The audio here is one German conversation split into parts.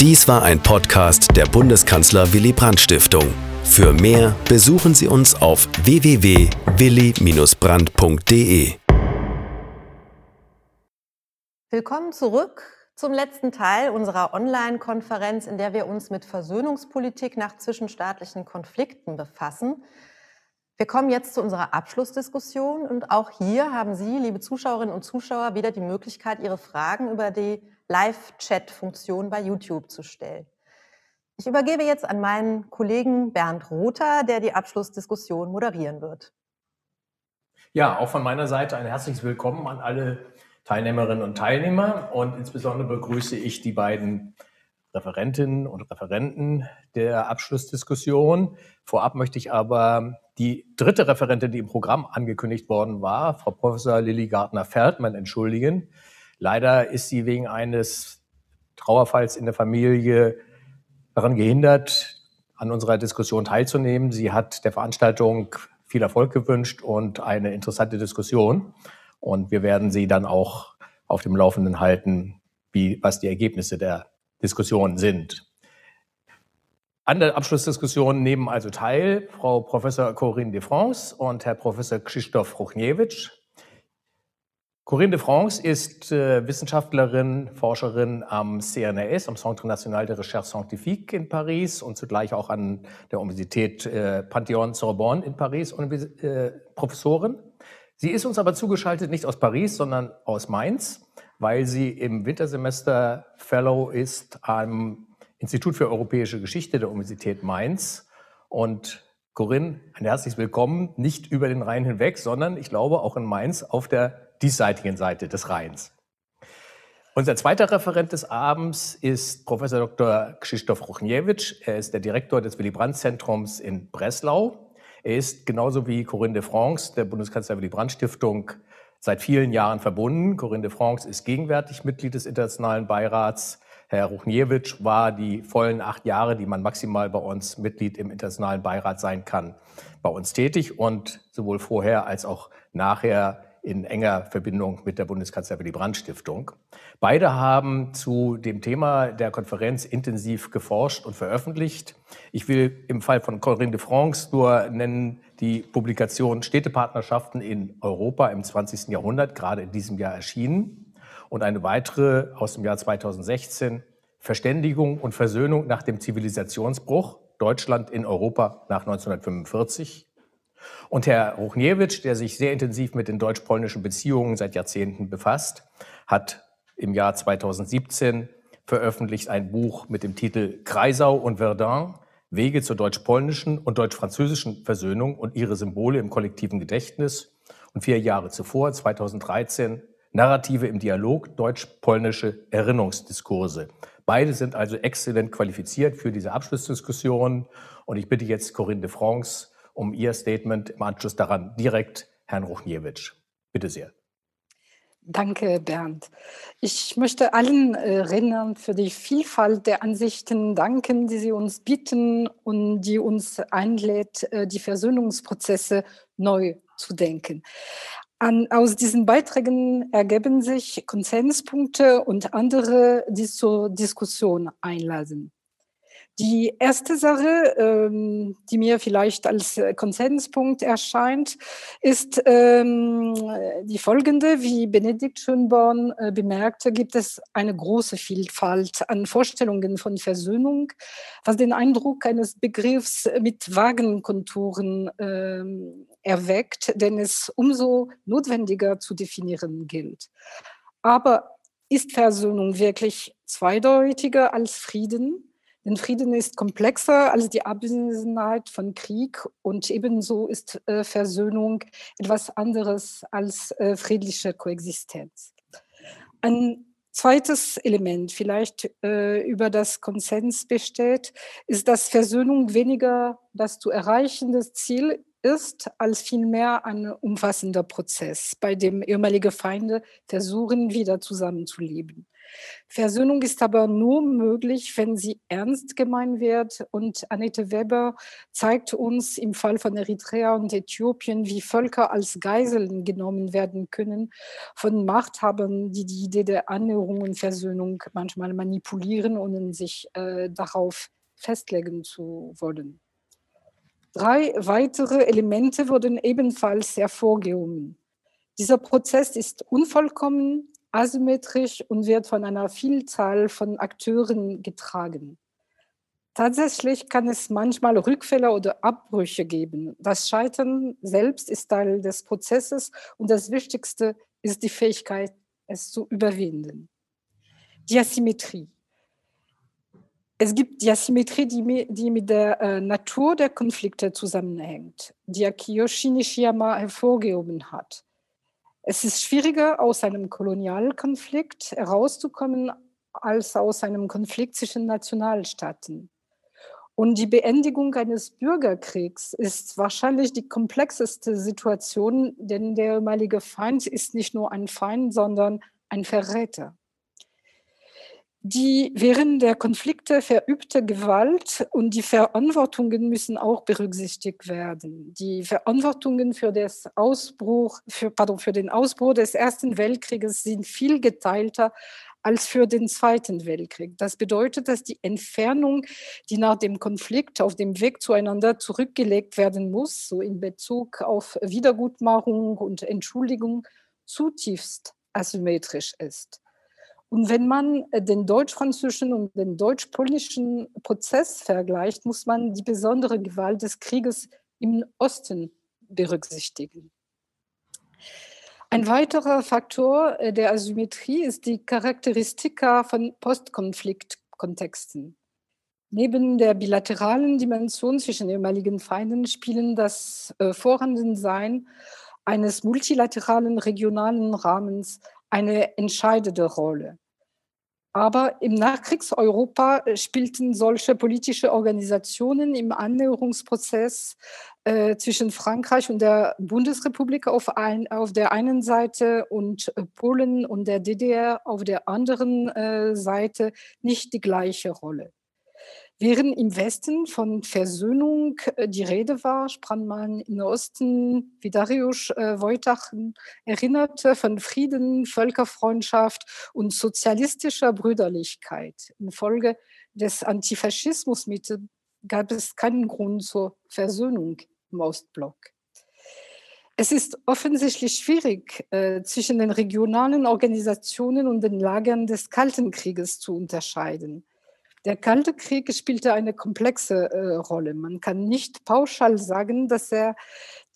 Dies war ein Podcast der Bundeskanzler Willy Brandt Stiftung. Für mehr besuchen Sie uns auf www.willy-brandt.de. Willkommen zurück zum letzten Teil unserer Online-Konferenz, in der wir uns mit Versöhnungspolitik nach zwischenstaatlichen Konflikten befassen. Wir kommen jetzt zu unserer Abschlussdiskussion und auch hier haben Sie, liebe Zuschauerinnen und Zuschauer, wieder die Möglichkeit, Ihre Fragen über die Live-Chat-Funktion bei YouTube zu stellen. Ich übergebe jetzt an meinen Kollegen Bernd Rother, der die Abschlussdiskussion moderieren wird. Ja, auch von meiner Seite ein herzliches Willkommen an alle Teilnehmerinnen und Teilnehmer und insbesondere begrüße ich die beiden Referentinnen und Referenten der Abschlussdiskussion. Vorab möchte ich aber die dritte Referentin, die im Programm angekündigt worden war, Frau Professor Lilly Gardner-Feldmann, entschuldigen. Leider ist sie wegen eines Trauerfalls in der Familie daran gehindert, an unserer Diskussion teilzunehmen. Sie hat der Veranstaltung viel Erfolg gewünscht und eine interessante Diskussion. Und wir werden sie dann auch auf dem Laufenden halten, wie, was die Ergebnisse der Diskussion sind. An der Abschlussdiskussion nehmen also teil Frau Professor Corinne de France und Herr Professor Krzysztof Ruchniewicz. Corinne de France ist äh, Wissenschaftlerin, Forscherin am CNRS, am Centre National de Recherche Scientifique in Paris und zugleich auch an der Universität äh, Panthéon-Sorbonne in Paris äh, Professorin. Sie ist uns aber zugeschaltet nicht aus Paris, sondern aus Mainz, weil sie im Wintersemester Fellow ist am Institut für Europäische Geschichte der Universität Mainz. Und Corinne, ein herzliches Willkommen, nicht über den Rhein hinweg, sondern ich glaube auch in Mainz auf der diesseitigen Seite des Rheins. Unser zweiter Referent des Abends ist Professor Dr. Krzysztof Ruchniewicz. Er ist der Direktor des Willy Brandt Zentrums in Breslau. Er ist genauso wie Corinne de France der Bundeskanzler Willy Brandt Stiftung seit vielen Jahren verbunden. Corinne de France ist gegenwärtig Mitglied des Internationalen Beirats. Herr Ruchniewicz war die vollen acht Jahre, die man maximal bei uns Mitglied im Internationalen Beirat sein kann, bei uns tätig und sowohl vorher als auch nachher in enger Verbindung mit der Bundeskanzler Willy Brandt Stiftung. Beide haben zu dem Thema der Konferenz intensiv geforscht und veröffentlicht. Ich will im Fall von Corinne de France nur nennen die Publikation Städtepartnerschaften in Europa im 20. Jahrhundert, gerade in diesem Jahr erschienen. Und eine weitere aus dem Jahr 2016, Verständigung und Versöhnung nach dem Zivilisationsbruch, Deutschland in Europa nach 1945. Und Herr Ruchniewicz, der sich sehr intensiv mit den deutsch-polnischen Beziehungen seit Jahrzehnten befasst, hat im Jahr 2017 veröffentlicht ein Buch mit dem Titel Kreisau und Verdun, Wege zur deutsch-polnischen und deutsch-französischen Versöhnung und ihre Symbole im kollektiven Gedächtnis. Und vier Jahre zuvor, 2013, Narrative im Dialog, deutsch-polnische Erinnerungsdiskurse. Beide sind also exzellent qualifiziert für diese Abschlussdiskussion. Und ich bitte jetzt Corinne de France, um Ihr Statement im Anschluss daran direkt Herrn Ruchniewicz. Bitte sehr. Danke, Bernd. Ich möchte allen äh, Rednern für die Vielfalt der Ansichten danken, die sie uns bieten und die uns einlädt, äh, die Versöhnungsprozesse neu zu denken. An, aus diesen Beiträgen ergeben sich Konsenspunkte und andere, die zur Diskussion einladen. Die erste Sache, ähm, die mir vielleicht als äh, Konsenspunkt erscheint, ist ähm, die folgende. Wie Benedikt Schönborn äh, bemerkte, gibt es eine große Vielfalt an Vorstellungen von Versöhnung, was den Eindruck eines Begriffs mit vagen Konturen ähm, erweckt, den es umso notwendiger zu definieren gilt. Aber ist Versöhnung wirklich zweideutiger als Frieden? Denn Frieden ist komplexer als die Abwesenheit von Krieg und ebenso ist äh, Versöhnung etwas anderes als äh, friedliche Koexistenz. Ein zweites Element, vielleicht äh, über das Konsens besteht, ist, dass Versöhnung weniger das zu erreichende Ziel ist, als vielmehr ein umfassender Prozess, bei dem ehemalige Feinde versuchen, wieder zusammenzuleben. Versöhnung ist aber nur möglich, wenn sie ernst gemeint wird. Und Annette Weber zeigt uns im Fall von Eritrea und Äthiopien, wie Völker als Geiseln genommen werden können von Machthabern, die die Idee der Annäherung und Versöhnung manchmal manipulieren, ohne sich äh, darauf festlegen zu wollen. Drei weitere Elemente wurden ebenfalls hervorgehoben. Dieser Prozess ist unvollkommen, asymmetrisch und wird von einer Vielzahl von Akteuren getragen. Tatsächlich kann es manchmal Rückfälle oder Abbrüche geben. Das Scheitern selbst ist Teil des Prozesses und das Wichtigste ist die Fähigkeit, es zu überwinden. Die Asymmetrie. Es gibt die Asymmetrie, die, mit der äh, Natur der Konflikte zusammenhängt, die Kiyoshi Nishiyama hervorgehoben hat. Es ist schwieriger, aus einem Kolonialkonflikt herauszukommen, als aus einem Konflikt zwischen Nationalstaaten. Und die Beendigung eines Bürgerkriegs ist wahrscheinlich die komplexeste Situation, denn der ehemalige Feind ist nicht nur ein Feind, sondern ein Verräter die während der Konflikte verübte Gewalt und die Verantwortungen müssen auch berücksichtigt werden. Die Verantwortungen für, das Ausbruch, für, pardon, für den Ausbruch des Ersten Weltkrieges sind viel geteilter als für den Zweiten Weltkrieg. Das bedeutet, dass die Entfernung, die nach dem Konflikt auf dem Weg zueinander zurückgelegt werden muss, so in Bezug auf Wiedergutmachung und Entschuldigung, zutiefst asymmetrisch ist. Und wenn man äh, den deutsch-französischen und den deutsch-polnischen Prozess vergleicht, muss man die besondere Gewalt des Krieges im Osten berücksichtigen. Ein weiterer Faktor äh, der Asymmetrie ist die Charakteristika von Postkonfliktkontexten. Neben der bilateralen Dimension zwischen ehemaligen Feinden spielen das äh, Vorhandensein eines multilateralen regionalen Rahmens eine entscheidende Rolle. Aber im Nachkriegseuropa äh, spielten solche politische Organisationen im Annäherungsprozess äh, zwischen Frankreich und der Bundesrepublik auf, ein, auf der einen Seite und äh, Polen und der DDR auf der anderen äh, Seite nicht die gleiche Rolle. Während im Westen von Versöhnung äh, die Rede war, sprach man im Osten, wie Darius äh, Wojtachen erinnerte, von Frieden, Völkerfreundschaft und sozialistischer Brüderlichkeit. Infolge des Antifaschismus gab es keinen Grund zur Versöhnung im Ostblock. Es ist offensichtlich schwierig, äh, zwischen den regionalen Organisationen und den Lagern des Kalten Krieges zu unterscheiden. Der Kalte Krieg spielte eine komplexe äh, Rolle. Man kann nicht pauschal sagen, dass er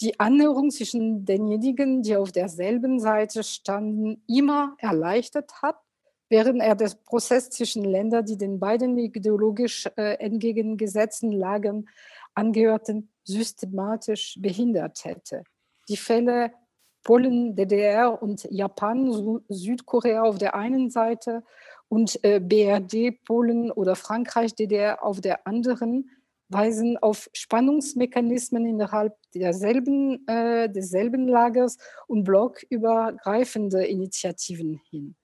die Annäherung zwischen denjenigen, die auf derselben Seite standen, immer erleichtert hat, während er den Prozess zwischen Ländern, die den beiden ideologisch äh, entgegengesetzten Lagern angehörten, systematisch behindert hätte. Die Fälle Polen, DDR und Japan, Südkorea auf der einen Seite und äh, BRD, Polen oder Frankreich, DDR auf der anderen, weisen auf Spannungsmechanismen innerhalb derselben, äh, desselben Lagers und blockübergreifende Initiativen hin.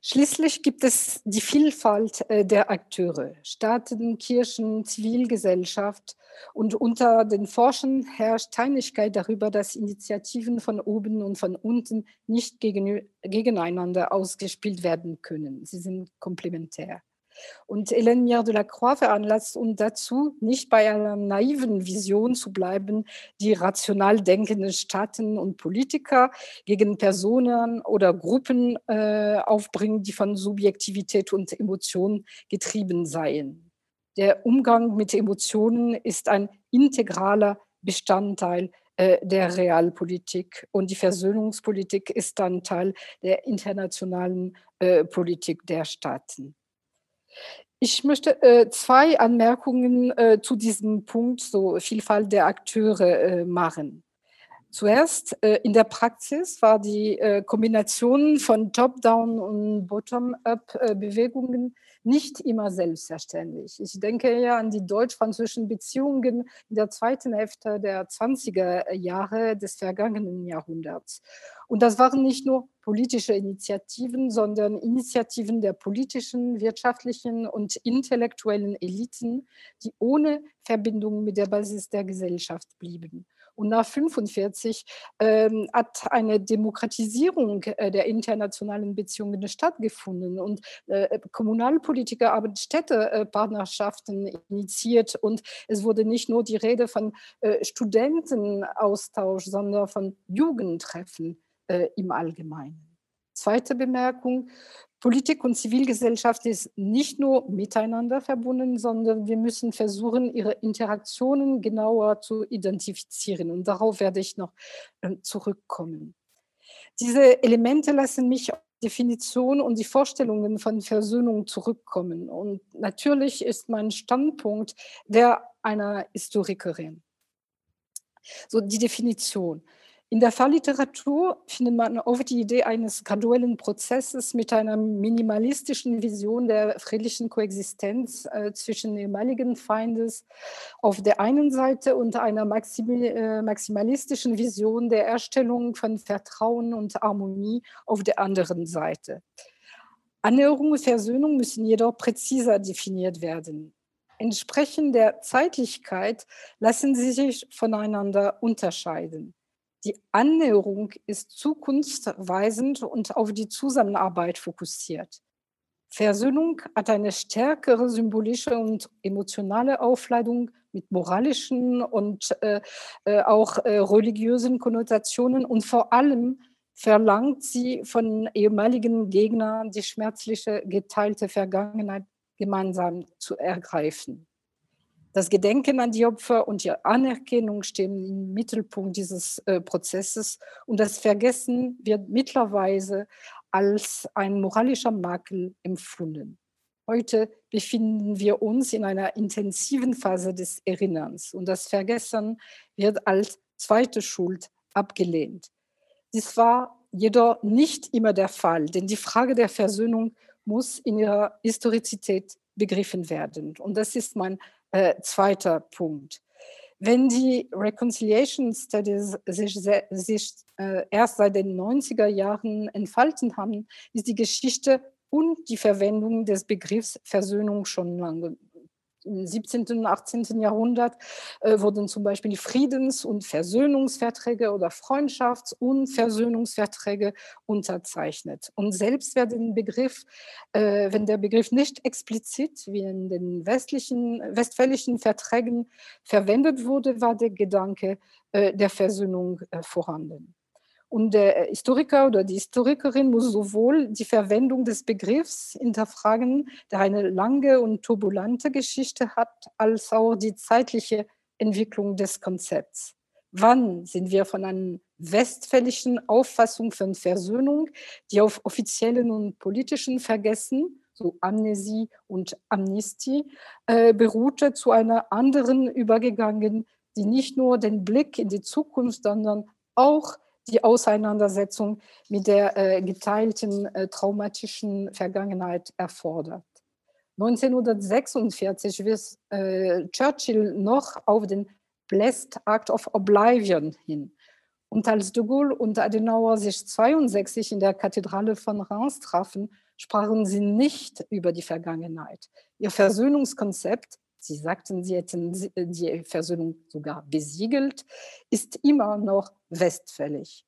Schließlich gibt es die Vielfalt äh, der Akteure, Staaten, Kirchen, Zivilgesellschaft und unter den Forschern herrscht Einigkeit darüber, dass Initiativen von oben und von unten nicht gegeneinander ausgespielt werden können. Sie sind komplementär. Und Hélène Mier de la Croix veranlasst uns dazu, nicht bei einer naiven Vision zu bleiben, die rational denkende Staaten und Politiker gegen Personen oder Gruppen äh, aufbringen, die von Subjektivität und Emotionen getrieben seien. Der Umgang mit Emotionen ist ein integraler Bestandteil äh, der Realpolitik und die Versöhnungspolitik ist dann Teil der internationalen äh, Politik der Staaten. Ich möchte äh, zwei Anmerkungen zu diesem Punkt, so Vielfalt der Akteure, machen. Zuerst in der Praxis war die Kombination von Top-Down und Bottom-up-Bewegungen nicht immer selbstverständlich. Ich denke ja an die deutsch-französischen Beziehungen in der zweiten Hälfte der 20er Jahre des vergangenen Jahrhunderts. Und das waren nicht nur politische Initiativen, sondern Initiativen der politischen, wirtschaftlichen und intellektuellen Eliten, die ohne Verbindung mit der Basis der Gesellschaft blieben. Und nach 1945 ähm, hat eine Demokratisierung äh, der internationalen Beziehungen stattgefunden und äh, Kommunalpolitiker haben Städtepartnerschaften initiiert und es wurde nicht nur die Rede von äh, Studentenaustausch, sondern von Jugendtreffen äh, im Allgemeinen. Zweite Bemerkung, Politik und Zivilgesellschaft ist nicht nur miteinander verbunden, sondern wir müssen versuchen, ihre Interaktionen genauer zu identifizieren. Und darauf werde ich noch äh, zurückkommen. Diese Elemente lassen mich auf die Definition und die Vorstellungen von Versöhnung zurückkommen. Und natürlich ist mein Standpunkt der einer Historikerin. So die Definition. In der Fachliteratur findet man oft die Idee eines graduellen Prozesses mit einer minimalistischen Vision der friedlichen Koexistenz äh, zwischen ehemaligen Feindes auf der einen Seite und einer äh, maximalistischen Vision der Erstellung von Vertrauen und Harmonie auf der anderen Seite. Annäherung und Versöhnung müssen jedoch präziser definiert werden. Entsprechend der Zeitlichkeit lassen sie sich voneinander unterscheiden. Die Annäherung ist zukunftsweisend und auf die Zusammenarbeit fokussiert. Versöhnung hat eine stärkere symbolische und emotionale Aufladung mit moralischen und äh, äh, auch äh, religiösen Konnotationen und vor allem verlangt sie von ehemaligen Gegnern die schmerzliche geteilte Vergangenheit gemeinsam zu ergreifen. Das Gedenken an die Opfer und die Anerkennung stehen im Mittelpunkt dieses äh, Prozesses und das Vergessen wird mittlerweile als ein moralischer Makel empfunden. Heute befinden wir uns in einer intensiven Phase des Erinnerns und das Vergessen wird als zweite Schuld abgelehnt. Dies war jedoch nicht immer der Fall, denn die Frage der Versöhnung muss in ihrer Historizität begriffen werden. Und das ist mein äh, zweiter Punkt. Wenn die Reconciliation Studies sich, sich äh, erst seit den 90er Jahren entfalten haben, ist die Geschichte und die Verwendung des Begriffs Versöhnung schon lange im 17. und 18. Jahrhundert äh, wurden zum Beispiel Friedens- und Versöhnungsverträge oder Freundschafts- und Versöhnungsverträge unterzeichnet. Und selbst wer den Begriff, äh, wenn der Begriff nicht explizit wie in den westlichen, westfälischen Verträgen verwendet wurde, war der Gedanke äh, der Versöhnung äh, vorhanden. Und der Historiker oder die Historikerin muss sowohl die Verwendung des Begriffs hinterfragen, der eine lange und turbulente Geschichte hat, als auch die zeitliche Entwicklung des Konzepts. Wann sind wir von einer westfälischen Auffassung von Versöhnung, die auf offiziellen und politischen Vergessen, so Amnesie und Amnestie, äh, beruhte, zu einer anderen übergegangen, die nicht nur den Blick in die Zukunft, sondern auch die Auseinandersetzung mit der äh, geteilten äh, traumatischen Vergangenheit erfordert. 1946 wies äh, Churchill noch auf den Blessed Act of Oblivion hin. Und als de Gaulle und Adenauer sich 1962 in der Kathedrale von Reims trafen, sprachen sie nicht über die Vergangenheit. Ihr Versöhnungskonzept Sie sagten, Sie hätten äh, die Versöhnung sogar besiegelt, ist immer noch westfällig.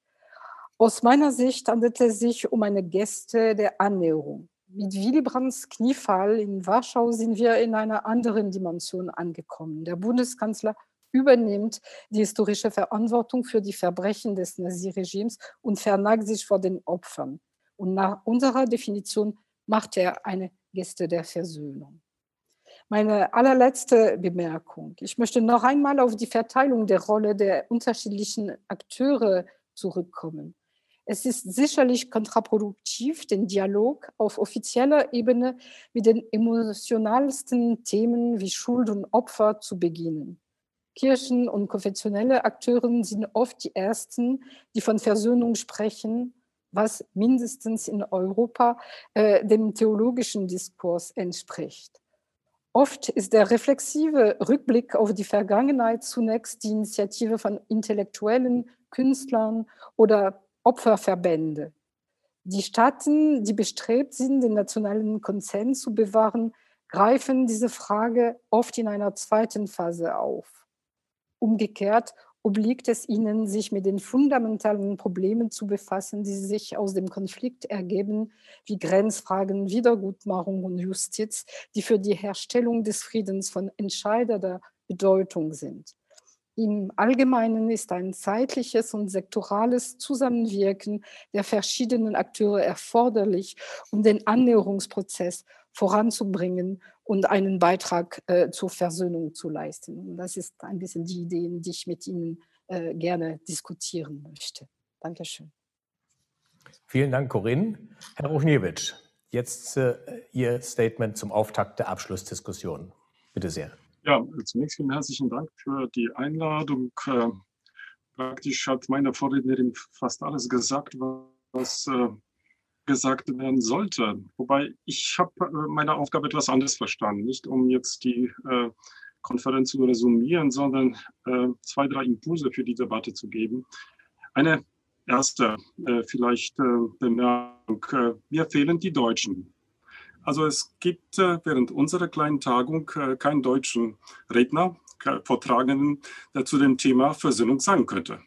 Aus meiner Sicht handelt es sich um eine Geste der Annäherung. Mit Willy Brandts Kniefall in Warschau sind wir in einer anderen Dimension angekommen. Der Bundeskanzler übernimmt die historische Verantwortung für die Verbrechen des Naziregimes und verneigt sich vor den Opfern. Und nach unserer Definition macht er eine Geste der Versöhnung. Meine allerletzte Bemerkung. Ich möchte noch einmal auf die Verteilung der Rolle der unterschiedlichen Akteure zurückkommen. Es ist sicherlich kontraproduktiv, den Dialog auf offizieller Ebene mit den emotionalsten Themen wie Schuld und Opfer zu beginnen. Kirchen und konfessionelle Akteure sind oft die ersten, die von Versöhnung sprechen, was mindestens in Europa äh, dem theologischen Diskurs entspricht. Oft ist der reflexive Rückblick auf die Vergangenheit zunächst die Initiative von Intellektuellen, Künstlern oder Opferverbände. Die Staaten, die bestrebt sind, den nationalen Konsens zu bewahren, greifen diese Frage oft in einer zweiten Phase auf. Umgekehrt obliegt es ihnen, sich mit den fundamentalen Problemen zu befassen, die sich aus dem Konflikt ergeben, wie Grenzfragen, Wiedergutmachung und Justiz, die für die Herstellung des Friedens von entscheidender Bedeutung sind. Im Allgemeinen ist ein zeitliches und sektorales Zusammenwirken der verschiedenen Akteure erforderlich, um den Annäherungsprozess voranzubringen und einen Beitrag äh, zur Versöhnung zu leisten. Und das ist ein bisschen die Idee, die ich mit Ihnen äh, gerne diskutieren möchte. Dankeschön. Vielen Dank, Corinne. Herr Ruchniewicz, jetzt äh, Ihr Statement zum Auftakt der Abschlussdiskussion. Bitte sehr. Ja, zunächst vielen herzlichen Dank für die Einladung. Äh, praktisch hat meine Vorrednerin fast alles gesagt, was äh, gesagt werden sollte. Wobei ich habe äh, meine Aufgabe etwas anders verstanden, nicht um jetzt die äh, Konferenz zu resumieren, sondern äh, zwei, drei Impulse für die Debatte zu geben. Eine erste vielleicht Bemerkung. Mir fehlen die Deutschen. Also es gibt während unserer kleinen Tagung keinen deutschen Redner, Vortragenden, der zu dem Thema Versöhnung sagen könnte.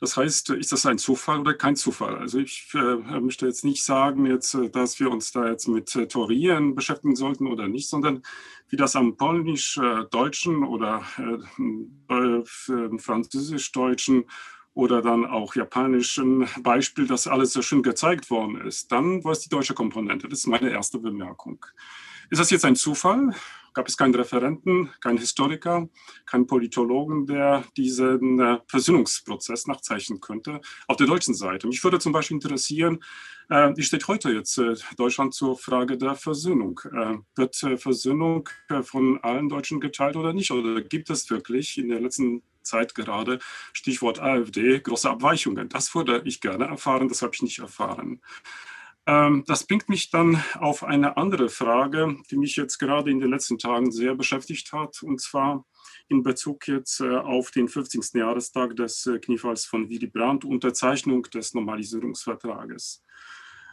Das heißt, ist das ein Zufall oder kein Zufall? Also ich äh, möchte jetzt nicht sagen, jetzt, äh, dass wir uns da jetzt mit äh, Theorien beschäftigen sollten oder nicht, sondern wie das am polnisch-deutschen oder äh, äh, französisch-deutschen oder dann auch japanischen Beispiel, das alles so schön gezeigt worden ist. Dann war es die deutsche Komponente. Das ist meine erste Bemerkung. Ist das jetzt ein Zufall? Gab es keinen Referenten, keinen Historiker, keinen Politologen, der diesen äh, Versöhnungsprozess nachzeichnen könnte auf der deutschen Seite. Mich würde zum Beispiel interessieren, äh, wie steht heute jetzt äh, Deutschland zur Frage der Versöhnung? Wird Versöhnung von allen Deutschen geteilt oder nicht? Oder gibt es wirklich in der letzten Zeit gerade, Stichwort AfD, große Abweichungen? Das würde ich gerne erfahren, das habe ich nicht erfahren. Ähm, das bringt mich dann auf eine andere Frage, die mich jetzt gerade in den letzten Tagen sehr beschäftigt hat, und zwar in Bezug jetzt äh, auf den 50. Jahrestag des äh, Kniefalls von Willy Brandt, Unterzeichnung des Normalisierungsvertrages.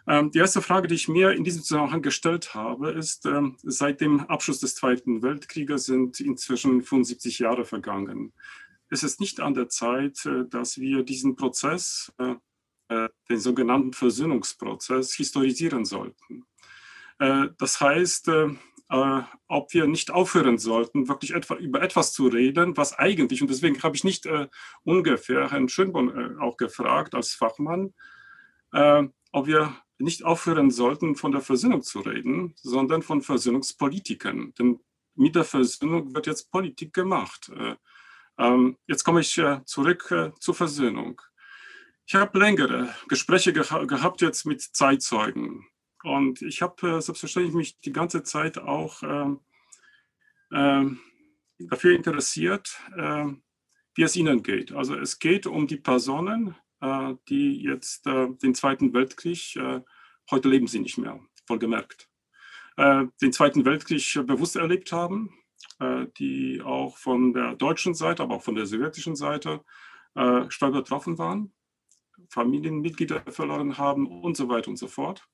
Ähm, die erste Frage, die ich mir in diesem Zusammenhang gestellt habe, ist, ähm, seit dem Abschluss des Zweiten Weltkrieges sind inzwischen 75 Jahre vergangen. Es ist nicht an der Zeit, äh, dass wir diesen Prozess den sogenannten Versöhnungsprozess historisieren sollten. Äh, das heißt, äh, ob wir nicht aufhören sollten, wirklich über etwas zu reden, was eigentlich, und deswegen habe ich nicht ungefähr Herrn Schönborn auch gefragt als Fachmann, ob wir nicht aufhören sollten, von der Versöhnung zu reden, sondern von Versöhnungspolitiken. Denn mit der Versöhnung wird jetzt Politik gemacht. Ähm, jetzt komme ich zurück zur Versöhnung. Ich habe längere Gespräche geha gehabt jetzt mit Zeitzeugen. Und ich habe äh, selbstverständlich mich die ganze Zeit auch äh, dafür interessiert, ähm, wie es ihnen geht. Also es geht um die Personen, äh, die jetzt äh, den Zweiten Weltkrieg, äh, heute leben sie nicht mehr, vollgemerkt, den Zweiten Weltkrieg bewusst erlebt haben, die auch von der deutschen Seite, aber auch von der sowjetischen Seite stark betroffen waren Familienmitglieder verloren haben und so weiter und so fort.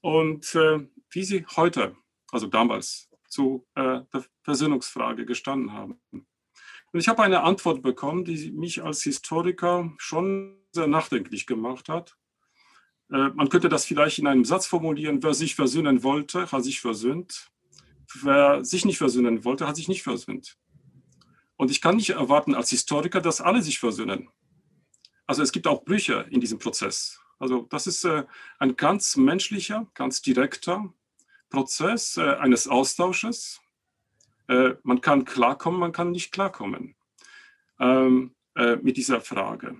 Und äh, wie sie heute, also damals, zu äh, der Versöhnungsfrage gestanden haben. Und ich habe eine Antwort bekommen, die mich als Historiker schon sehr nachdenklich gemacht hat. Äh, man könnte das vielleicht in einem Satz formulieren, wer sich versöhnen wollte, hat sich versöhnt. Wer sich nicht versöhnen wollte, hat sich nicht versöhnt. Und ich kann nicht erwarten als Historiker, dass alle sich versöhnen. Also es gibt auch Brüche in diesem Prozess. Also das ist äh, ein ganz menschlicher, ganz direkter Prozess äh, eines Austausches. Äh, man kann klarkommen, man kann nicht klarkommen ähm, äh, mit dieser Frage.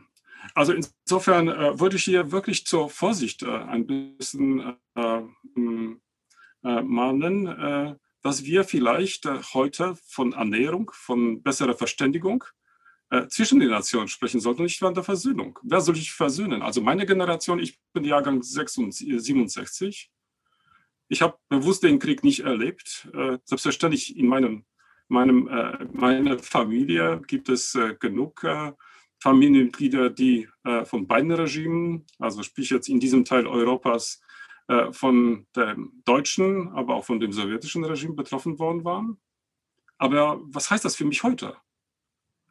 Also insofern würde ich hier wirklich zur Vorsicht ein bisschen mahnen, dass wir vielleicht heute von Annäherung, von besserer Verständigung äh, zwischen den Nationen sprechen sollten, nicht von der Versöhnung. Wer soll sich versöhnen? Also meine Generation, ich bin Jahrgang 67. Ich habe bewusst den Krieg nicht erlebt. Äh, selbstverständlich in meinem, meinem, äh, meiner Familie gibt es äh, genug äh, Familienmitglieder, die äh, von beiden Regimen, also sprich jetzt in diesem Teil Europas, äh, von dem deutschen, aber auch von dem sowjetischen Regime betroffen worden waren. Aber was heißt das für mich heute?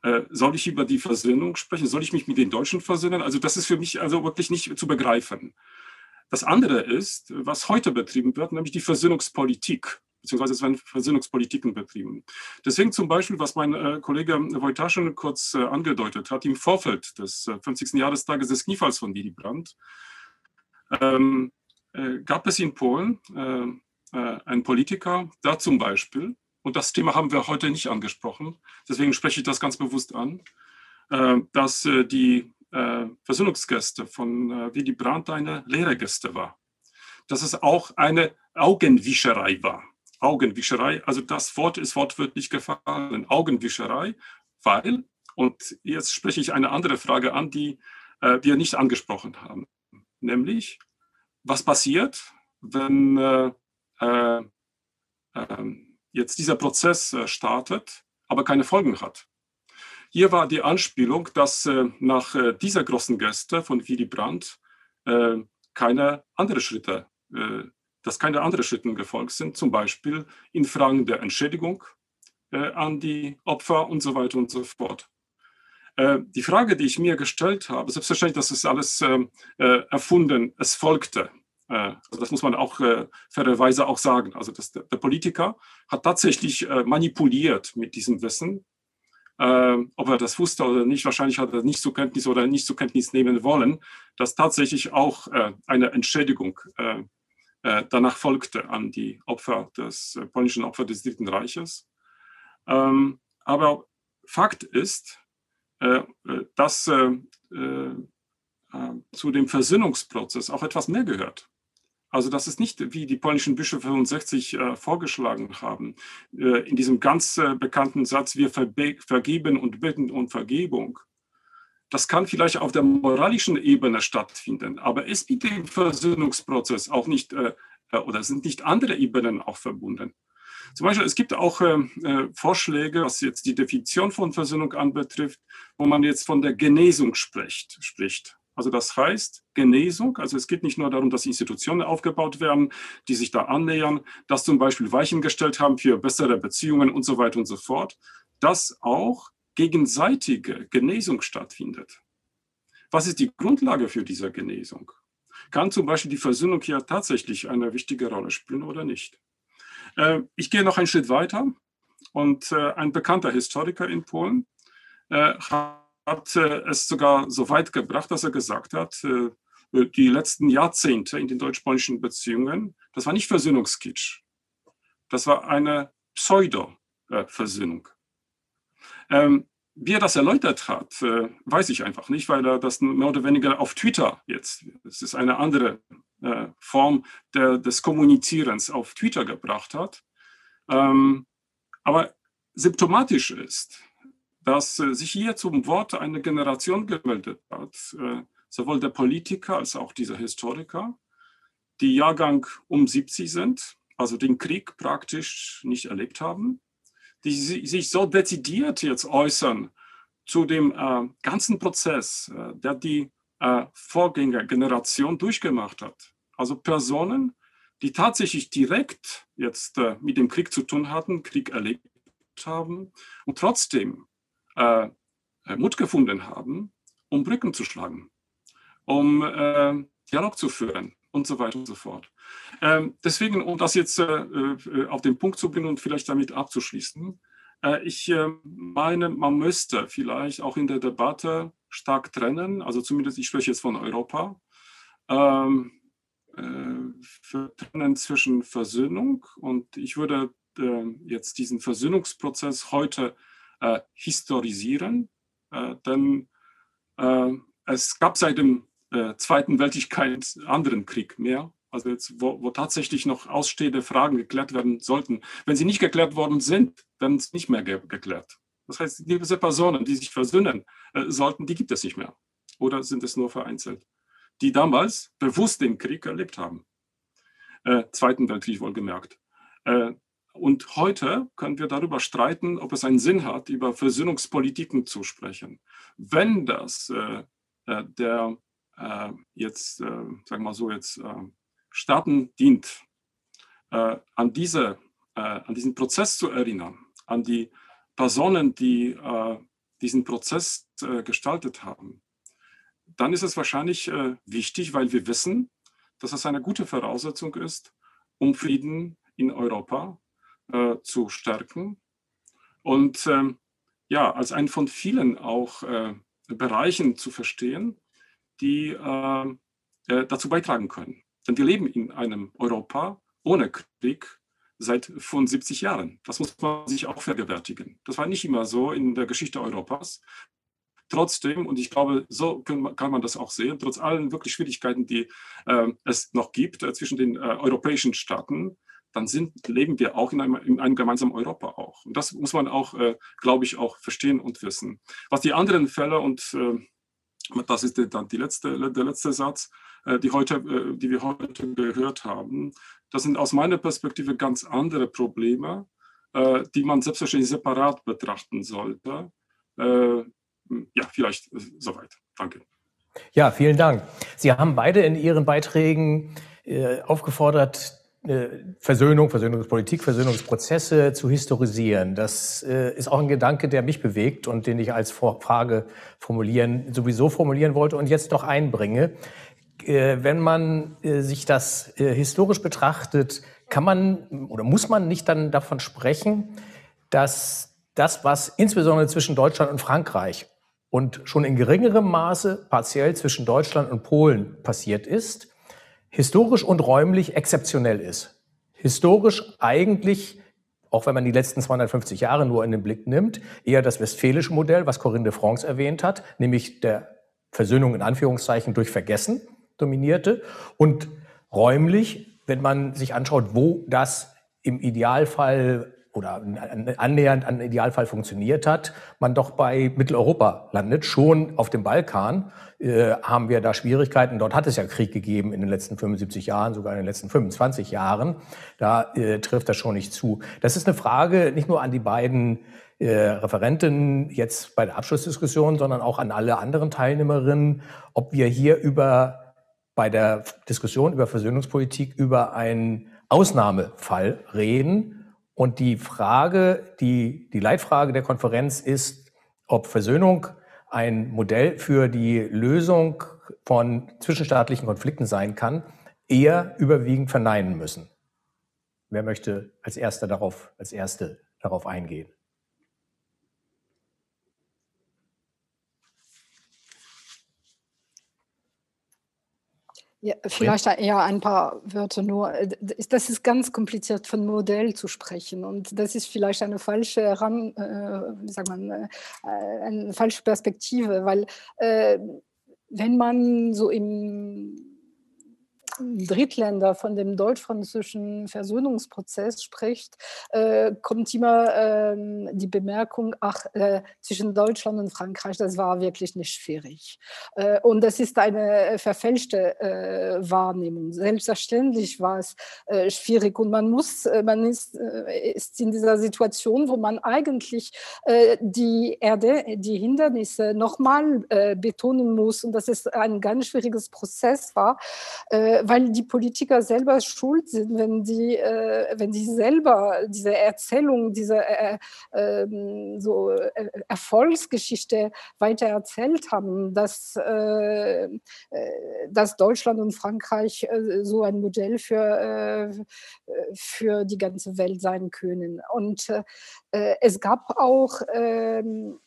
Äh, soll ich über die Versöhnung sprechen? Soll ich mich mit den Deutschen versöhnen? Also das ist für mich also wirklich nicht zu begreifen. Das andere ist, was heute betrieben wird, nämlich die Versöhnungspolitik beziehungsweise es werden Versöhnungspolitiken betrieben. Deswegen zum Beispiel, was mein äh, Kollege Wojtaschen kurz äh, angedeutet hat, im Vorfeld des äh, 50. Jahrestages des Kniefalls von Willy Brandt, ähm, äh, gab es in Polen einen Politiker, der zum Beispiel, und das Thema haben wir heute nicht angesprochen, deswegen spreche ich das ganz bewusst an, dass die Versöhnungsgäste von Willy Brandt eine leere Gäste war. Dass es auch eine Augenwischerei war. Augenwischerei, also das Wort ist wortwörtlich gefallen, Augenwischerei, weil, und jetzt spreche ich eine andere Frage an, die äh, wir nicht angesprochen haben, nämlich, was passiert, wenn äh, äh, ähm, jetzt dieser Prozess äh, startet, aber keine Folgen hat. Hier war die Anspielung, dass äh, nach äh, dieser großen Geste von Willy Brandt keine anderen Schritte dass keine anderen Schritte gefolgt sind, zum Beispiel in Fragen der Entschädigung an die Opfer und so weiter und so fort. Die Frage, die ich mir gestellt habe, selbstverständlich, das ist alles ähm, äh, erfunden, es folgte. Äh, also das muss man auch äh, fairerweise auch sagen. Also das, der, Politiker hat tatsächlich äh, manipuliert mit diesem Wissen. ob er das wusste oder nicht, wahrscheinlich hat er nicht zur Kenntnis oder nicht zur Kenntnis nehmen wollen, dass tatsächlich auch eine Entschädigung äh, danach folgte an die Opfer des äh, polnischen Opfer des Dritten Reiches. Ähm, aber Fakt ist, äh, dass zu dem Versöhnungsprozess auch etwas mehr gehört. Also das ist nicht, wie die polnischen Bischöfe 65 äh, vorgeschlagen haben, äh, in diesem ganz äh, bekannten Satz, wir vergeben und bitten um Vergebung, das kann vielleicht auf der moralischen Ebene stattfinden, aber ist mit dem Versöhnungsprozess auch nicht äh, äh, oder sind nicht andere Ebenen auch verbunden? Zum Beispiel, es gibt auch äh, äh, Vorschläge, was jetzt die Definition von Versöhnung anbetrifft, wo man jetzt von der Genesung spricht. spricht. Also das heißt Genesung, also es geht nicht nur darum, dass Institutionen aufgebaut werden, die sich da annähern, dass zum Beispiel Weichen gestellt haben für bessere Beziehungen und so weiter und so fort, dass auch gegenseitige Genesung stattfindet. Was ist die Grundlage für diese Genesung? Kann zum Beispiel die Versöhnung hier tatsächlich eine wichtige Rolle spielen oder nicht? Äh, ich gehe noch einen Schritt weiter und äh, ein bekannter Historiker in Polen äh, hat es sogar so weit gebracht, dass er gesagt hat, die letzten Jahrzehnte in den deutsch-polnischen Beziehungen, das war nicht Versöhnungskitsch. Das war eine Pseudo-Versöhnung. Ähm, wie er das erläutert hat, äh, weiß ich einfach nicht, weil er das mehr oder weniger auf Twitter jetzt, es ist eine andere äh, Form des Kommunizierens auf Twitter gebracht hat. Ähm, aber symptomatisch ist, dass äh, sich hier zum Wort eine Generation gemeldet hat, äh, sowohl der Politiker als auch dieser Historiker, die Jahrgang um 70 sind, also den Krieg praktisch nicht erlebt haben die sich so dezidiert jetzt äußern zu dem äh, ganzen Prozess, der die Vorgängergeneration durchgemacht hat. Also Personen, die tatsächlich direkt jetzt mit dem Krieg zu tun hatten, Krieg erlebt haben und trotzdem äh, äh, Mut gefunden haben, um Brücken zu schlagen, um Dialog zu führen und so weiter und so fort. Ähm, deswegen, um das jetzt äh, äh, auf den Punkt zu bringen und vielleicht damit abzuschließen, äh, ich äh, meine, man müsste vielleicht auch in der Debatte stark trennen, also zumindest ich spreche jetzt von Europa, ähm, äh, trennen zwischen Versöhnung und ich würde äh, jetzt diesen Versöhnungsprozess heute historisieren, denn es gab seit dem Zweiten Weltkrieg keinen anderen Krieg mehr also jetzt, wo, wo, tatsächlich noch ausstehende Fragen geklärt werden sollten. Wenn sie nicht geklärt worden sind, werden sie nicht mehr ge geklärt. Das heißt, diese Personen, die sich versöhnen äh, sollten, die gibt es nicht mehr. Oder sind es nur vereinzelt? Die damals bewusst den Krieg erlebt haben. Äh, Zweiten Weltkrieg wohlgemerkt. Äh, und heute können wir darüber streiten, ob es einen Sinn hat, über Versöhnungspolitiken zu sprechen. Wenn das äh, äh der äh, jetzt, äh, sagen wir mal so, jetzt Staaten dient, an, diese, an diesen Prozess zu erinnern, an die Personen, die diesen Prozess gestaltet haben, dann ist es wahrscheinlich wichtig, weil wir wissen, dass es eine gute Voraussetzung ist, um Frieden in Europa äh, zu stärken. Und ähm, ja, als einen von vielen auch äh, Bereichen zu verstehen, die äh, äh dazu beitragen können. Denn wir leben in einem Europa ohne Krieg seit 75 Jahren. Das muss man sich auch vergewärtigen. Das war nicht immer so in der Geschichte Europas. Trotzdem, und ich glaube, so kann man das auch sehen, trotz allen wirklich Schwierigkeiten, die äh, es noch gibt äh, zwischen den äh, europäischen Staaten, dann sind, leben wir auch in einem, in einem gemeinsamen Europa auch. Und das muss man auch, äh, glaube ich, auch verstehen und wissen. Was die anderen Fälle und äh, das ist dann die letzte, der letzte Satz, äh, die, heute, äh, die wir heute gehört haben. Das sind aus meiner Perspektive ganz andere Probleme, äh, die man selbstverständlich separat betrachten sollte. Äh, ja, vielleicht soweit. Danke. Ja, vielen Dank. Sie haben beide in Ihren Beiträgen aufgefordert, Versöhnung, Versöhnungspolitik, Versöhnungsprozesse zu historisieren. Das äh, ist auch ein Gedanke, der mich bewegt und den ich als Frage formulieren, sowieso formulieren wollte und jetzt noch einbringe. Äh, wenn man äh, sich das historisch betrachtet, kann man oder muss man nicht dann davon sprechen, dass das, was insbesondere zwischen Deutschland und Frankreich und schon in geringerem Maße partiell zwischen Deutschland und Polen passiert ist, historisch und räumlich exzeptionell ist. Historisch eigentlich, auch wenn man die letzten 250 Jahre nur in den Blick nimmt, eher das westfälische Modell, was Corinne de France erwähnt hat, nämlich der Versöhnung in Anführungszeichen durch Vergessen dominierte und räumlich, wenn man sich anschaut, wo das im Idealfall oder annähernd an Idealfall funktioniert hat, man doch bei Mitteleuropa landet. Schon auf dem Balkan äh, haben wir da Schwierigkeiten. Dort hat es ja Krieg gegeben in den letzten 75 Jahren, sogar in den letzten 25 Jahren. Da äh, trifft das schon nicht zu. Das ist eine Frage nicht nur an die beiden äh, Referenten jetzt bei der Abschlussdiskussion, sondern auch an alle anderen Teilnehmerinnen, ob wir hier über bei der Diskussion über Versöhnungspolitik über einen Ausnahmefall reden und die Frage, die, die Leitfrage der Konferenz ist, ob Versöhnung ein Modell für die Lösung von zwischenstaatlichen Konflikten sein kann, eher überwiegend verneinen müssen. Wer möchte als Erster darauf, als Erste darauf eingehen? Ja, vielleicht eher ein paar Wörter nur. Äh, das ist ganz kompliziert, von Modell zu sprechen. Und das ist vielleicht eine falsche, Ran, äh, sagt man, äh, eine falsche Perspektive, weil äh, wenn man so im Drittländer von dem deutsch-französischen Versöhnungsprozess spricht, äh, kommt immer äh, die Bemerkung, ach, äh, zwischen Deutschland und Frankreich, das war wirklich nicht schwierig. Äh, und das ist eine verfälschte äh, Wahrnehmung. Selbstverständlich war es äh, schwierig und man muss, man ist, ist, in dieser Situation, wo man eigentlich die Erde, die Hindernisse nochmal betonen muss und dass es ein ganz schwieriges Prozess war weil die Politiker selber schuld sind, wenn die, äh, wenn die selber diese Erzählung, diese äh, ähm, so äh, Erfolgsgeschichte weiter erzählt haben, dass, äh, äh, dass Deutschland und Frankreich äh, so ein Modell für, für die ganze Welt sein können. Und es gab auch ähm,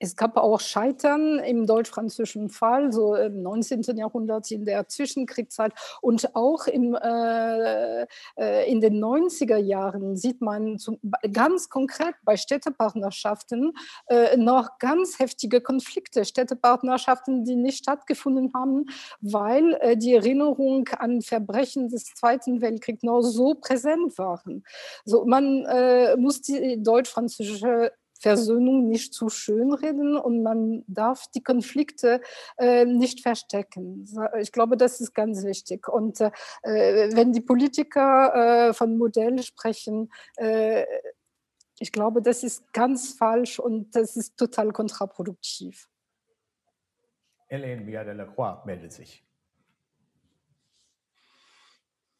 Es gab auch Scheitern im deutsch-französischen Fall, so im 19. Jahrhundert, in der Zwischenkriegszeit und auch im, äh, äh in den 90er Jahren sieht man zum, ganz konkret bei Städtepartnerschaften äh, noch ganz heftige Konflikte, Städtepartnerschaften, die nicht stattgefunden haben, weil äh, die Erinnerung an Verbrechen des Zweiten Weltkriegs noch so präsent waren. So, man äh, muss die deutsch-französische Versöhnung nicht zu schön reden und man darf die Konflikte äh, nicht verstecken. Ich glaube, das ist ganz wichtig. Und äh, wenn die Politiker äh, von Modell sprechen, äh, ich glaube, das ist ganz falsch und das ist total kontraproduktiv. Hélène Villa de la Croix meldet sich.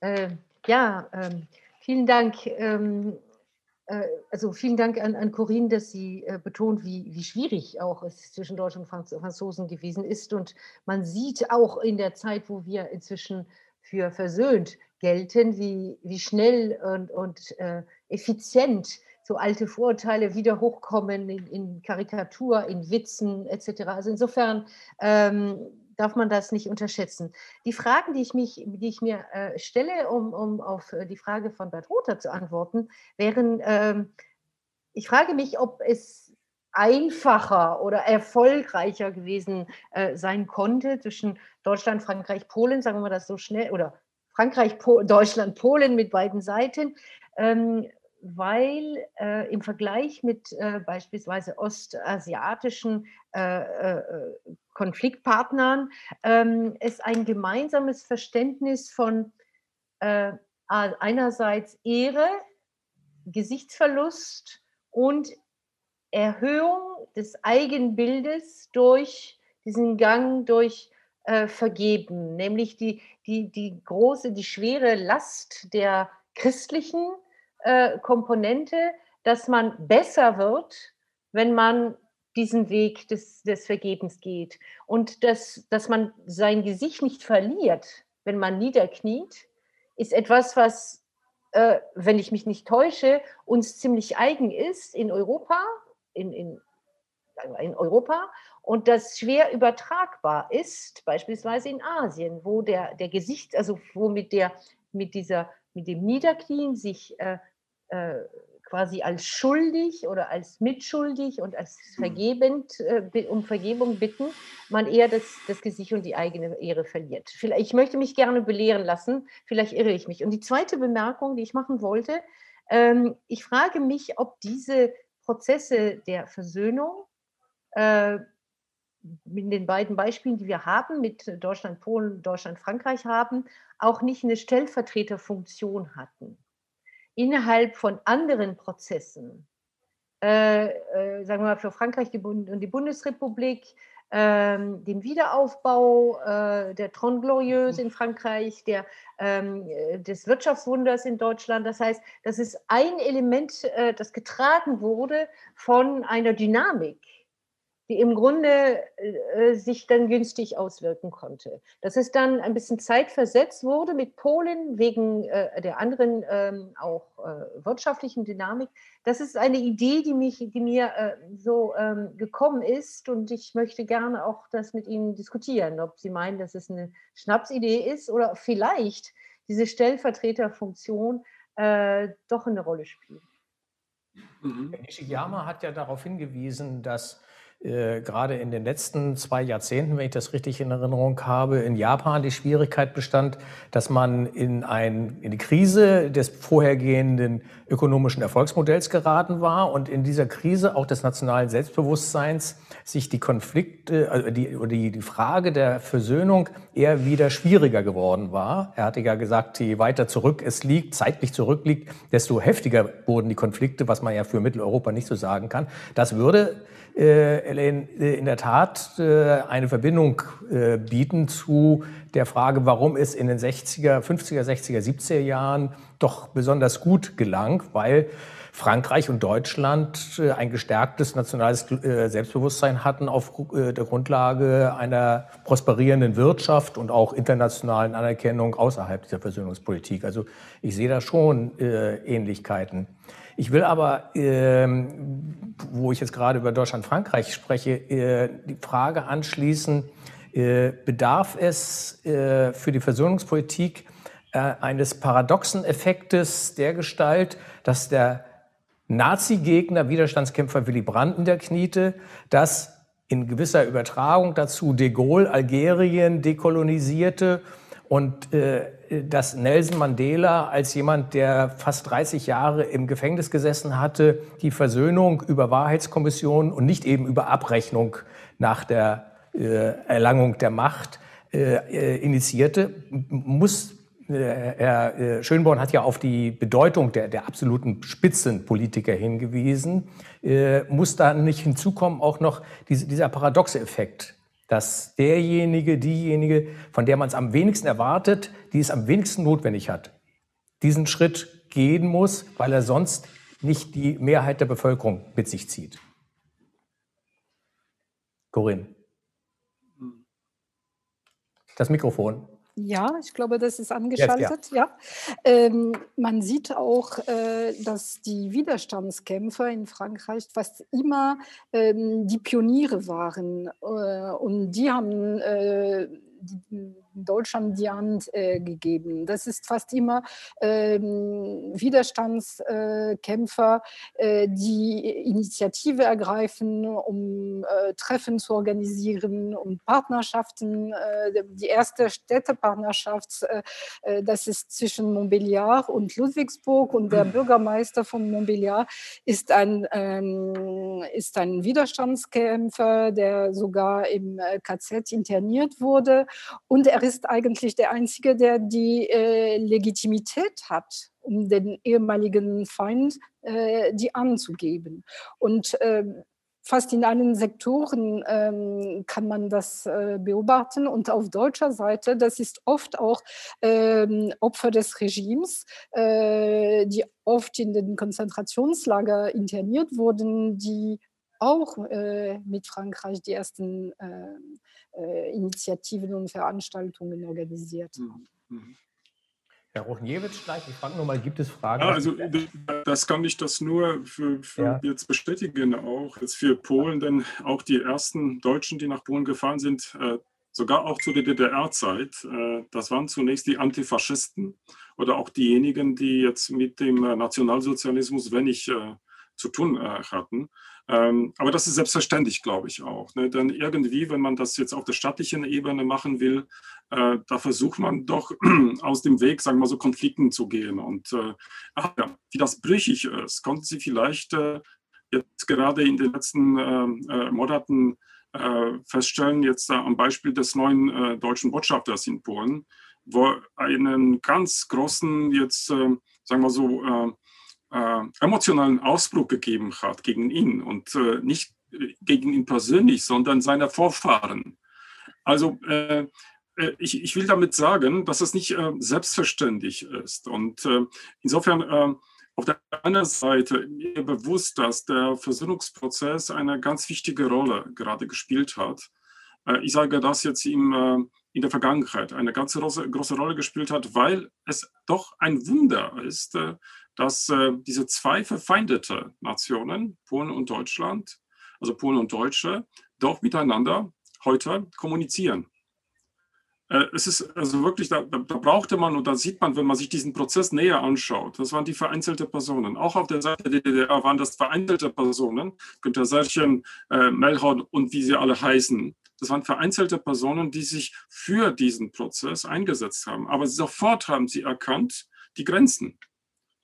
Äh, ja, ähm, vielen Dank. Ähm, äh, also vielen Dank an, an Corinne, dass sie äh, betont, wie, wie schwierig auch es zwischen Deutschen und Franz Franzosen gewesen ist. Und man sieht auch in der Zeit, wo wir inzwischen für versöhnt gelten, wie, wie schnell und, und äh, effizient so alte Vorurteile wieder hochkommen in, in Karikatur, in Witzen etc. Also insofern ähm, darf man das nicht unterschätzen. Die Fragen, die ich, mich, die ich mir äh, stelle, um, um auf äh, die Frage von Bert Rother zu antworten, wären, ähm, ich frage mich, ob es einfacher oder erfolgreicher gewesen äh, sein konnte zwischen Deutschland, Frankreich, Polen, sagen wir mal das so schnell, oder Frankreich, po Deutschland, Polen mit beiden Seiten, ähm, weil äh, im Vergleich mit äh, beispielsweise ostasiatischen äh, äh Konfliktpartnern ähm, es ein gemeinsames Verständnis von äh, einerseits Ehre, Gesichtsverlust und Erhöhung des Eigenbildes durch diesen Gang durch äh, Vergeben, nämlich die, die, die große, die schwere Last der christlichen äh, Komponente, dass man besser wird, wenn man diesen Weg des, des Vergebens geht. Und dass, dass man sein Gesicht nicht verliert, wenn man niederkniet, ist etwas, was, äh, wenn ich mich nicht täusche, uns ziemlich eigen ist in Europa, in, in, in Europa und das schwer übertragbar ist, beispielsweise in Asien, wo der, der Gesicht, also wo mit, der, mit, dieser, mit dem Niederknien sich äh, äh, quasi als schuldig oder als mitschuldig und als hm. vergebend, äh, um Vergebung bitten, man eher das, das Gesicht und die eigene Ehre verliert. Vielleicht, ich möchte mich gerne belehren lassen, vielleicht irre ich mich. Und die zweite Bemerkung, die ich machen wollte, ähm, ich frage mich, ob diese Prozesse der Versöhnung äh, in den beiden Beispielen, die wir haben, mit Deutschland, Polen, Deutschland, Frankreich haben, auch nicht eine Stellvertreterfunktion hatten innerhalb von anderen Prozessen, äh, äh, sagen wir mal für Frankreich die Bund und die Bundesrepublik, äh, den Wiederaufbau äh, der Tron Glorieuse in Frankreich, der, ähm, des Wirtschaftswunders in Deutschland. Das heißt, das ist ein Element, äh, das getragen wurde von einer Dynamik die im Grunde äh, sich dann günstig auswirken konnte. Dass es dann ein bisschen zeitversetzt wurde mit Polen wegen äh, der anderen ähm, auch äh, wirtschaftlichen Dynamik. Das ist eine Idee, die, mich, die mir äh, so ähm, gekommen ist und ich möchte gerne auch das mit Ihnen diskutieren, ob Sie meinen, dass es eine Schnapsidee ist oder vielleicht diese Stellvertreterfunktion äh, doch eine Rolle spielt. Mhm. Nishiyama hat ja darauf hingewiesen, dass äh, gerade in den letzten zwei Jahrzehnten, wenn ich das richtig in Erinnerung habe, in Japan die Schwierigkeit bestand, dass man in, ein, in die Krise des vorhergehenden ökonomischen Erfolgsmodells geraten war und in dieser Krise auch des nationalen Selbstbewusstseins sich die Konflikte, also die, die, die Frage der Versöhnung eher wieder schwieriger geworden war. Er hatte ja gesagt, je weiter zurück es liegt, zeitlich zurückliegt, desto heftiger wurden die Konflikte, was man ja für Mitteleuropa nicht so sagen kann. Das würde äh, in der Tat äh, eine Verbindung äh, bieten zu der Frage, warum es in den 60er, 50er, 60er, 70er Jahren doch besonders gut gelang, weil Frankreich und Deutschland ein gestärktes nationales Selbstbewusstsein hatten auf der Grundlage einer prosperierenden Wirtschaft und auch internationalen Anerkennung außerhalb dieser Versöhnungspolitik. Also ich sehe da schon Ähnlichkeiten. Ich will aber, ähm, wo ich jetzt gerade über Deutschland-Frankreich spreche, äh, die Frage anschließen, äh, bedarf es äh, für die Versöhnungspolitik äh, eines paradoxen Effektes der Gestalt, dass der Nazi-Gegner, Widerstandskämpfer Willy Brandt niederkniete, dass in gewisser Übertragung dazu de Gaulle Algerien dekolonisierte und äh, dass Nelson Mandela als jemand, der fast 30 Jahre im Gefängnis gesessen hatte, die Versöhnung über Wahrheitskommission und nicht eben über Abrechnung nach der äh, Erlangung der Macht äh, äh initiierte, muss Herr Schönborn hat ja auf die Bedeutung der, der absoluten Spitzenpolitiker hingewiesen. Muss da nicht hinzukommen auch noch diese, dieser paradoxe Effekt, dass derjenige, diejenige, von der man es am wenigsten erwartet, die es am wenigsten notwendig hat, diesen Schritt gehen muss, weil er sonst nicht die Mehrheit der Bevölkerung mit sich zieht. Corinne. Das Mikrofon. Ja, ich glaube, das ist angeschaltet. Jetzt, ja. ja. Ähm, man sieht auch, äh, dass die Widerstandskämpfer in Frankreich fast immer ähm, die Pioniere waren. Äh, und die haben äh, die, Deutschland die Hand äh, gegeben. Das ist fast immer ähm, Widerstandskämpfer, äh, die Initiative ergreifen, um äh, Treffen zu organisieren, um Partnerschaften. Äh, die erste Städtepartnerschaft, äh, äh, das ist zwischen Montbéliard und Ludwigsburg und der Bürgermeister von Montbéliard ist ein, ähm, ist ein Widerstandskämpfer, der sogar im KZ interniert wurde und er ist eigentlich der Einzige, der die äh, Legitimität hat, um den ehemaligen Feind äh, die anzugeben. Und äh, fast in allen Sektoren ähm, kann man das äh, beobachten. Und auf deutscher Seite, das ist oft auch ähm, Opfer des Regimes, äh, die oft in den Konzentrationslager interniert wurden, die auch äh, mit Frankreich die ersten ähm, äh, Initiativen und Veranstaltungen organisiert haben. Mhm. mhm. Herr Rochniewicz, gleich, ich frage nochmal, gibt es Fragen? Ja, also das kann ich das nur für, für ja. jetzt bestätigen, auch jetzt für Polen, denn auch die ersten Deutschen, die nach Polen gefahren sind, äh, sogar auch zu der DDR-Zeit, äh, das waren zunächst die Antifaschisten oder auch diejenigen, die jetzt mit dem Nationalsozialismus wenig zu tun hatten. Ähm, aber das ist selbstverständlich, glaube ich auch. Ne? Denn irgendwie, wenn man das jetzt auf der staatlichen Ebene machen will, äh, da versucht man doch aus dem Weg, sagen wir mal so, Konflikten zu gehen. Und äh, ach ja, wie das brüchig ist, konnten Sie vielleicht äh, jetzt gerade in den letzten ähm, äh, Monaten äh, feststellen, jetzt am Beispiel des neuen äh, deutschen Botschafters in Polen, wo einen ganz großen, jetzt sagen wir so, äh, emotionalen Ausbruch gegeben hat gegen ihn und äh, nicht äh, gegen ihn persönlich, sondern seine Vorfahren. Also äh, äh, ich, ich, will damit sagen, dass es nicht äh, selbstverständlich ist. Und insofern auf der anderen Seite mir bewusst, dass der Versöhnungsprozess eine ganz wichtige Rolle gerade gespielt hat. ich sage das jetzt im, in der Vergangenheit eine ganz große, große Rolle gespielt hat, weil es doch ein Wunder ist, dass äh, diese zwei verfeindete Nationen, Polen und Deutschland, also Polen und Deutsche, doch miteinander heute kommunizieren. Äh, es ist also wirklich, da, da, brauchte man und da sieht man, wenn man sich diesen Prozess näher anschaut, das waren die vereinzelte Personen. Auch auf der Seite der DDR waren das vereinzelte Personen, Günter Serchen, äh, Melchon und wie sie alle heißen. Das waren vereinzelte Personen, die sich für diesen Prozess eingesetzt haben. Aber sofort haben sie erkannt, die Grenzen.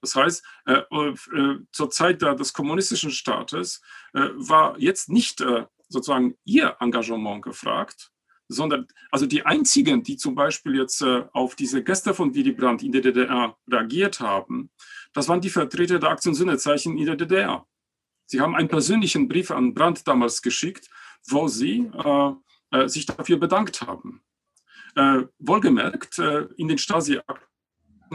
Das heißt, äh, äh, zur Zeit des kommunistischen Staates äh, war jetzt nicht sozusagen ihr Engagement gefragt, sondern also die einzigen, die zum Beispiel jetzt auf diese Gäste von Willy Brandt in der DDR reagiert haben, das waren die Vertreter der Aktion Sinnezeichen in der DDR. Sie haben einen persönlichen Brief an Brandt damals geschickt, wo sie äh, sich dafür bedankt haben. Äh, wohlgemerkt, äh, in den Stasi-Akten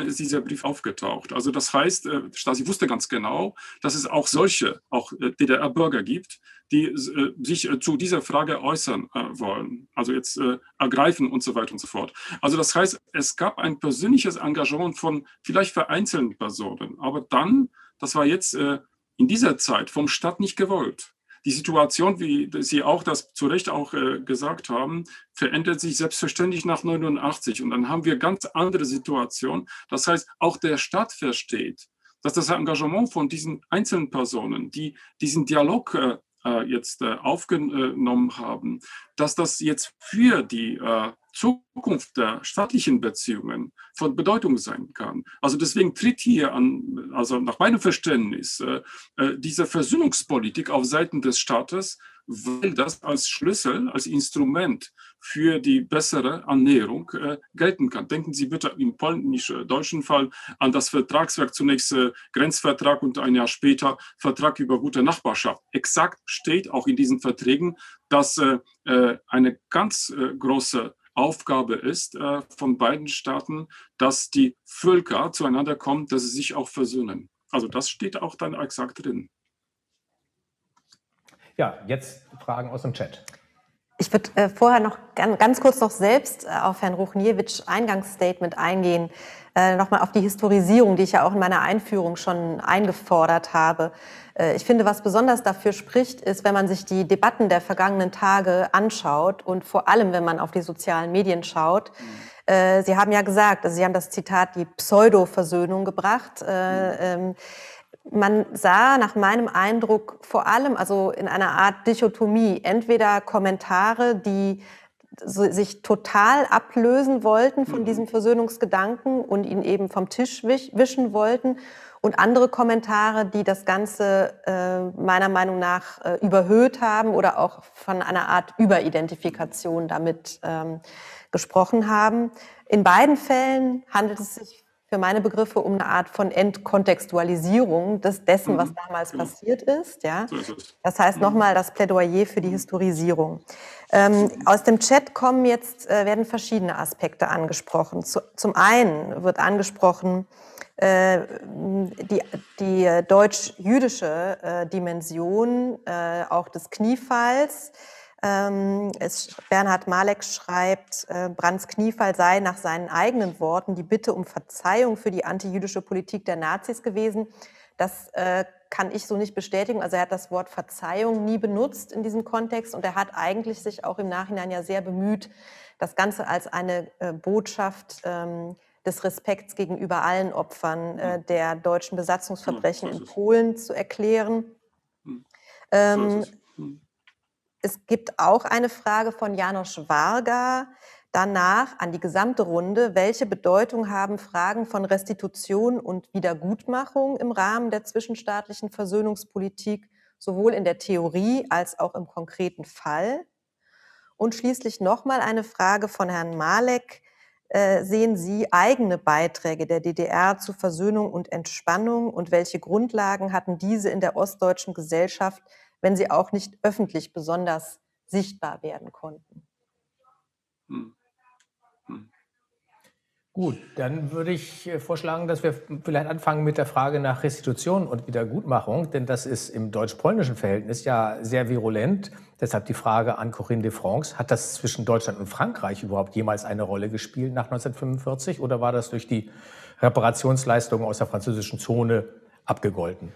ist dieser Brief aufgetaucht. Also das heißt, äh, Stasi wusste ganz genau, dass es auch solche, auch äh, DDR-Bürger gibt, die äh, sich zu dieser Frage äußern wollen, also jetzt ergreifen und so weiter und so fort. Also das heißt, es gab ein persönliches Engagement von vielleicht vereinzelten Personen, aber dann das war jetzt in dieser Zeit vom Staat nicht gewollt. Die Situation, wie Sie auch das zu Recht auch äh, gesagt haben, verändert sich selbstverständlich nach 89. Und dann haben wir ganz andere Situationen. Das heißt, auch der Staat versteht, dass das Engagement von diesen einzelnen Personen, die diesen Dialog äh, jetzt äh, aufgenommen haben, dass das jetzt für die äh, Zukunft der staatlichen Beziehungen von Bedeutung sein kann. Also deswegen tritt hier an, also nach meinem Verständnis, äh, äh, diese Versöhnungspolitik auf Seiten des Staates, weil das als Schlüssel, als Instrument für die bessere Annäherung äh, gelten kann. Denken Sie bitte im polnisch-deutschen Fall an das Vertragswerk, zunächst äh, Grenzvertrag und ein Jahr später Vertrag über gute Nachbarschaft. Exakt steht auch in diesen Verträgen, dass äh, äh eine ganz äh, große Aufgabe ist äh, von beiden Staaten, dass die Völker zueinander kommen, dass sie sich auch versöhnen. Also das steht auch dann exakt drin. Ja, jetzt Fragen aus dem Chat. Ich würde äh, vorher noch ganz, kurz noch selbst äh, auf Herrn Ruchniewicz Eingangsstatement eingehen, äh, nochmal auf die Historisierung, die ich ja auch in meiner Einführung schon eingefordert habe. Äh, ich finde, was besonders dafür spricht, ist, wenn man sich die Debatten der vergangenen Tage anschaut und vor allem, wenn man auf die sozialen Medien schaut. Mhm. Sie haben ja gesagt, also Sie haben das Zitat die Pseudo-Versöhnung gebracht. Mhm. Man sah nach meinem Eindruck vor allem, also in einer Art Dichotomie, entweder Kommentare, die sich total ablösen wollten von mhm. diesem Versöhnungsgedanken und ihn eben vom Tisch wischen wollten und andere Kommentare, die das Ganze äh, meiner Meinung nach äh, überhöht haben oder auch von einer Art Überidentifikation damit ähm, gesprochen haben. In beiden Fällen handelt es sich für meine Begriffe um eine Art von Entkontextualisierung des, dessen, was mhm. damals genau. passiert ist. Ja? Das heißt mhm. nochmal das Plädoyer für die Historisierung. Ähm, aus dem Chat kommen jetzt, äh, werden verschiedene Aspekte angesprochen. Zu, zum einen wird angesprochen, äh, die, die deutsch-jüdische äh, Dimension äh, auch des Kniefalls. Ähm, es, Bernhard Malek schreibt, äh, Brands Kniefall sei nach seinen eigenen Worten die Bitte um Verzeihung für die antijüdische Politik der Nazis gewesen. Das äh, kann ich so nicht bestätigen. Also er hat das Wort Verzeihung nie benutzt in diesem Kontext und er hat eigentlich sich auch im Nachhinein ja sehr bemüht, das Ganze als eine äh, Botschaft ähm, des Respekts gegenüber allen Opfern äh, der deutschen Besatzungsverbrechen in Polen zu erklären. Ähm, es gibt auch eine Frage von Janosch Varga danach an die gesamte Runde. Welche Bedeutung haben Fragen von Restitution und Wiedergutmachung im Rahmen der zwischenstaatlichen Versöhnungspolitik, sowohl in der Theorie als auch im konkreten Fall? Und schließlich nochmal eine Frage von Herrn Malek. Äh, sehen Sie eigene Beiträge der DDR zu Versöhnung und Entspannung und welche Grundlagen hatten diese in der ostdeutschen Gesellschaft wenn sie auch nicht öffentlich besonders sichtbar werden konnten. Hm. Hm. Gut, dann würde ich äh, vorschlagen, dass wir vielleicht anfangen mit der Frage nach Restitution und Wiedergutmachung, denn das ist im deutsch-polnischen Verhältnis ja sehr virulent. Deshalb die Frage an Corinne de France, hat das zwischen Deutschland und Frankreich überhaupt jemals eine Rolle gespielt nach 1945 oder war das durch die Reparationsleistungen aus der französischen Zone abgegolten?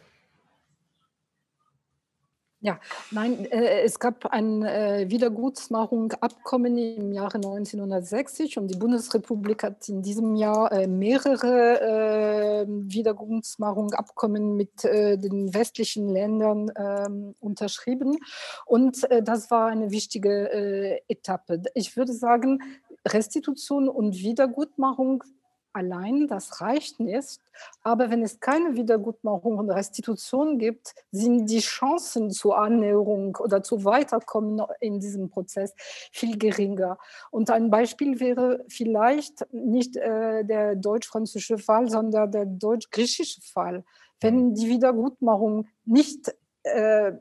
Ja, nein, äh, es gab ein äh, Wiedergutmachungsabkommen im Jahre 1960 und die Bundesrepublik hat in diesem Jahr äh, mehrere äh, Wiedergutmachungsabkommen mit äh, den westlichen Ländern ähm, unterschrieben und äh, das war eine wichtige Etappe. Ich würde sagen, Restitution und Wiedergutmachung allein, das reicht nicht. Aber wenn es keine Wiedergutmachung und Restitution gibt, sind die Chancen zur Annäherung oder zu Weiterkommen in diesem Prozess viel geringer. Und ein Beispiel wäre vielleicht nicht äh, der deutsch-französische Fall, sondern der deutsch-griechische Fall. Wenn die Wiedergutmachung nicht äh,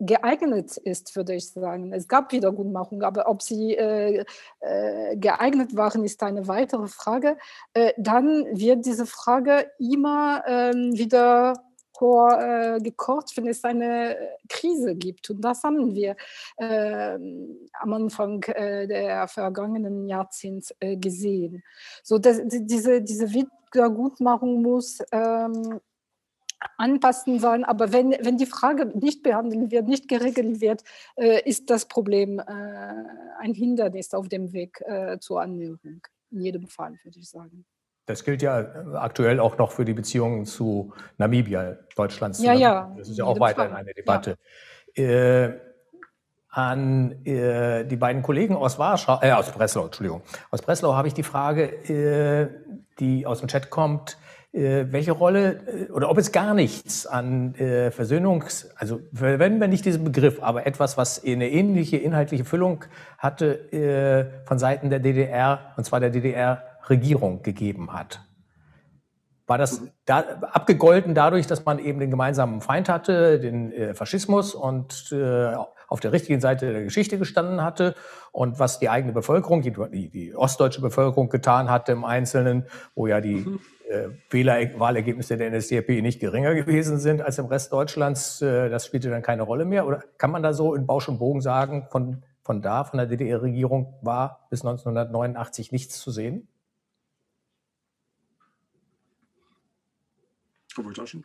geeignet ist, würde ich sagen. Es gab Wiedergutmachung, aber ob sie äh, äh, geeignet waren, ist eine weitere Frage. Äh, dann wird diese Frage immer ähm, wieder äh, gekocht, wenn es eine Krise gibt. Und das haben wir äh, am Anfang äh, der vergangenen Jahrzehnte äh, gesehen. So, dass, diese, diese Wiedergutmachung muss ähm, anpassen sollen. Aber wenn, wenn die Frage nicht behandelt wird, nicht geregelt wird, äh, ist das Problem äh, ein Hindernis auf dem Weg äh, zur Annäherung. In jedem Fall, würde ich sagen. Das gilt ja aktuell auch noch für die Beziehungen zu Namibia, Deutschlands. Ja, ja. Das ist ja auch weiterhin eine Debatte. Ja. Äh, an äh, die beiden Kollegen aus Warschau, äh, aus Breslau, Entschuldigung, aus Breslau habe ich die Frage, äh, die aus dem Chat kommt, äh, welche Rolle äh, oder ob es gar nichts an äh, Versöhnungs, also verwenden wir nicht diesen Begriff, aber etwas, was eine ähnliche inhaltliche Füllung hatte äh, von Seiten der DDR, und zwar der DDR-Regierung gegeben hat. War das da, abgegolten dadurch, dass man eben den gemeinsamen Feind hatte, den äh, Faschismus und äh, auf der richtigen Seite der Geschichte gestanden hatte und was die eigene Bevölkerung, die, die ostdeutsche Bevölkerung getan hatte im Einzelnen, wo ja die mhm. äh, Wählerwahlergebnisse der NSDAP nicht geringer gewesen sind als im Rest Deutschlands, äh, das spielte dann keine Rolle mehr. Oder kann man da so in Bausch und Bogen sagen, von, von da, von der DDR-Regierung war bis 1989 nichts zu sehen? Frau Woltaschen?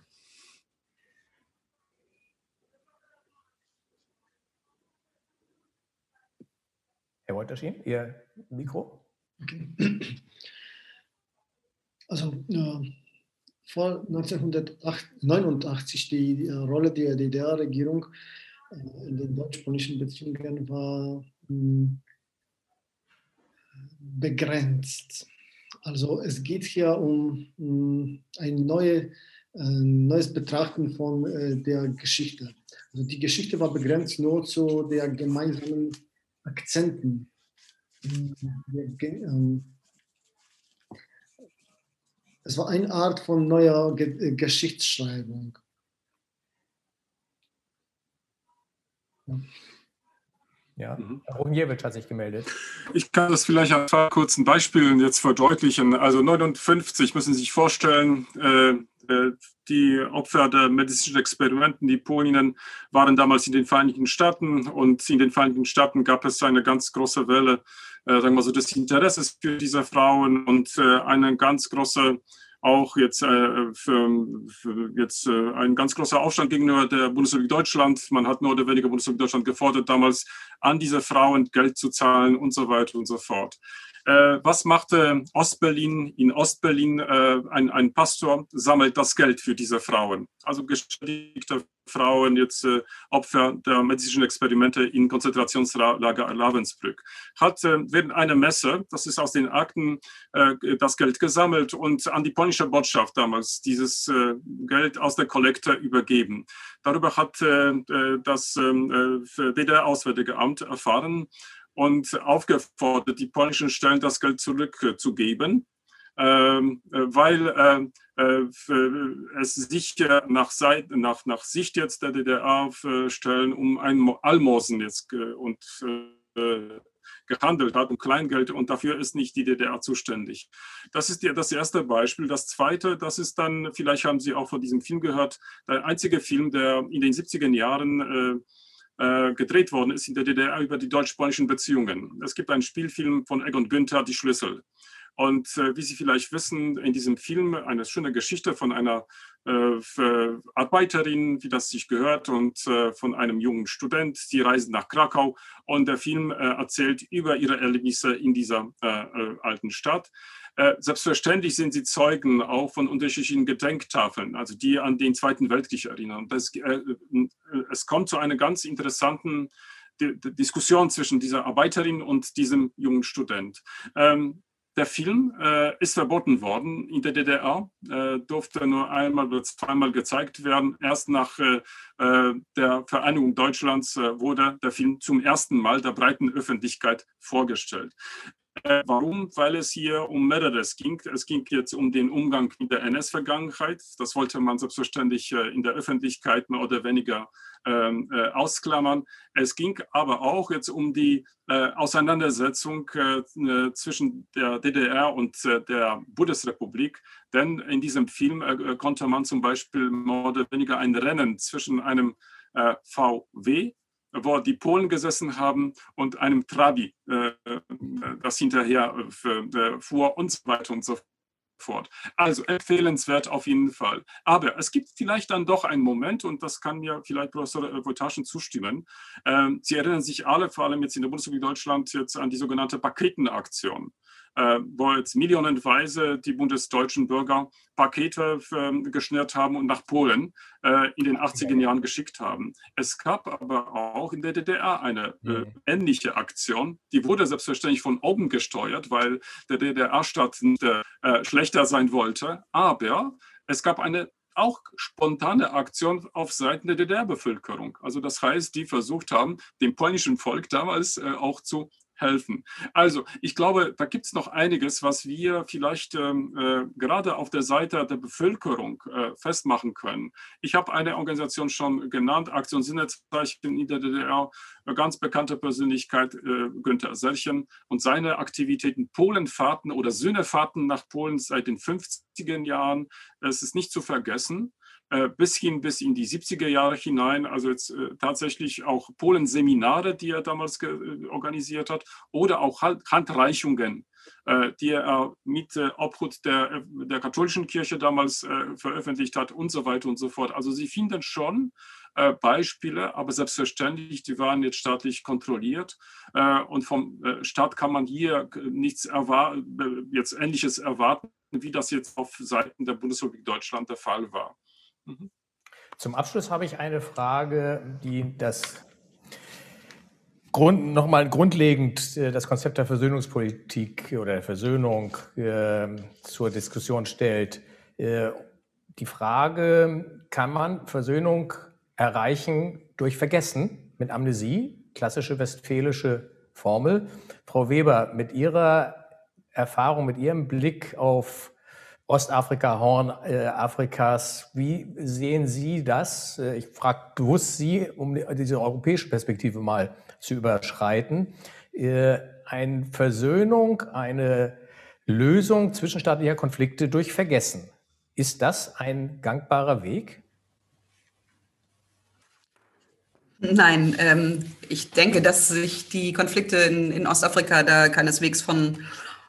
Herr Wolterschien, Ihr Mikro? Okay. Also äh, vor 1989 die, die Rolle der DDR-Regierung äh, in den deutsch-polnischen Beziehungen war hm, begrenzt. Also es geht hier um hm, ein neue, äh, neues Betrachten von äh, der Geschichte. Also die Geschichte war begrenzt nur zu der gemeinsamen Akzenten. Ähm, es war eine Art von neuer äh, Geschichtsschreibung. Ja, mhm. Herr Rumjewitsch hat sich gemeldet. Ich kann das vielleicht an zwei kurzen Beispielen jetzt verdeutlichen. Also 59 müssen Sie sich vorstellen, äh, äh, die Opfer der medizinischen Experimenten, die Polinnen, waren damals in den Vereinigten Staaten und in den Vereinigten Staaten gab es eine ganz große Welle, äh, sagen wir so, des Interesses für diese Frauen und äh, eine ganz große auch jetzt, äh, für, für jetzt äh, ein ganz großer Aufstand gegenüber der Bundesrepublik Deutschland. Man hat nur oder weniger Bundesrepublik Deutschland gefordert, damals an diese Frauen Geld zu zahlen und so weiter und so fort. Äh, was machte Ostberlin in Ostberlin? Äh, ein, ein, Pastor sammelt das Geld für diese Frauen. Also geschädigte Frauen, jetzt äh, Opfer der medizinischen Experimente in Konzentrationslager Ravensbrück. Hat äh, während einer Messe, das ist aus den Akten, das Geld gesammelt und an die polnische Botschaft damals dieses Geld aus der Kollekte übergeben. Darüber hat das ähm, DDR-Auswärtige Amt erfahren und aufgefordert, die polnischen Stellen das Geld zurückzugeben, ähm, weil äh, äh, es sich nach, Seite, nach, nach Sicht jetzt der DDR-Stellen um ein Almosen jetzt und äh, gehandelt hat, um Kleingeld und dafür ist nicht die DDR zuständig. Das ist das erste Beispiel. Das zweite, das ist dann, vielleicht haben Sie auch von diesem Film gehört, der einzige Film, der in den 70er Jahren äh, gedreht worden ist in der DDR über die deutsch-polnischen Beziehungen. Es gibt einen Spielfilm von Egon Günther, Die Schlüssel. Und äh, wie Sie vielleicht wissen, in diesem Film eine schöne Geschichte von einer äh, Arbeiterin, wie das sich gehört, und äh, von einem jungen Student. Die reisen nach Krakau und der Film äh, erzählt über ihre Erlebnisse in dieser äh, alten Stadt. Äh, selbstverständlich sind sie Zeugen auch von unterschiedlichen Gedenktafeln, also die an den Zweiten Weltkrieg erinnern. Das, äh, äh, es kommt zu einer ganz interessanten Diskussion zwischen dieser Arbeiterin und diesem jungen Student. Ähm, der Film äh, ist verboten worden in der DDR, äh, durfte nur einmal oder zweimal gezeigt werden. Erst nach äh, der Vereinigung Deutschlands wurde der Film zum ersten Mal der breiten Öffentlichkeit vorgestellt. Äh, warum? Weil es hier um mehreres ging. Es ging jetzt um den Umgang mit der NS-Vergangenheit. Das wollte man selbstverständlich äh, in der Öffentlichkeit mehr oder weniger ähm, äh, ausklammern. Es ging aber auch jetzt um die äh, Auseinandersetzung äh, zwischen der DDR und äh, der Bundesrepublik. Denn in diesem Film konnte man zum Beispiel mehr oder weniger ein Rennen zwischen einem VW wo die Polen gesessen haben und einem Trabi, äh, das hinterher äh, fuhr und so weiter und so fort. Also empfehlenswert auf jeden Fall. Aber es gibt vielleicht dann doch einen Moment, und das kann mir vielleicht Professor Voltaschen zustimmen. Ähm, Sie erinnern sich alle, vor allem jetzt in der Bundesrepublik Deutschland, jetzt an die sogenannte Paketenaktion äh, wo jetzt millionenweise die bundesdeutschen Bürger Pakete äh, geschnürt haben und nach Polen äh, in den 80er Jahren geschickt haben. Es gab aber auch in der DDR eine äh, mhm. ähnliche Aktion. Die wurde selbstverständlich von oben gesteuert, weil der DDR-Staat äh, schlechter sein wollte. Aber es gab eine auch spontane Aktion auf Seiten der DDR-Bevölkerung. Also das heißt, die versucht haben, dem polnischen Volk damals äh, auch zu helfen. Also ich glaube, da gibt es noch einiges, was wir vielleicht ähm, äh, gerade auf der Seite der Bevölkerung äh, festmachen können. Ich habe eine Organisation schon genannt, Aktion Sinnezeichen in der DDR, ganz bekannte Persönlichkeit äh, Günther Selchen und seine Aktivitäten Polenfahrten oder Sühnefahrten nach Polen seit den 50er Jahren. Es ist nicht zu vergessen. Äh, bis hin bis in die 70er Jahre hinein, also jetzt äh, tatsächlich auch Polen-Seminare, die er damals äh, organisiert hat, oder auch Handreichungen, die er mit Obhut der, der katholischen Kirche damals veröffentlicht hat und so weiter und so fort. Also Sie finden schon Beispiele, aber selbstverständlich, die waren jetzt staatlich kontrolliert und vom Staat kann man hier nichts jetzt Ähnliches erwarten, wie das jetzt auf Seiten der Bundesrepublik Deutschland der Fall war. Mhm. Zum Abschluss habe ich eine Frage, die das Grund, nochmal grundlegend äh, das Konzept der Versöhnungspolitik oder der Versöhnung äh, zur Diskussion stellt. Äh, die Frage, kann man Versöhnung erreichen durch Vergessen mit Amnesie? Klassische westfälische Formel. Frau Weber, mit Ihrer Erfahrung, mit Ihrem Blick auf Ostafrika, Horn äh, Afrikas. Wie sehen Sie das? Äh, ich frage bewusst Sie, um diese europäische Perspektive mal zu überschreiten. Äh, eine Versöhnung, eine Lösung zwischenstaatlicher Konflikte durch Vergessen. Ist das ein gangbarer Weg? Nein, ähm, ich denke, dass sich die Konflikte in, in Ostafrika da keineswegs von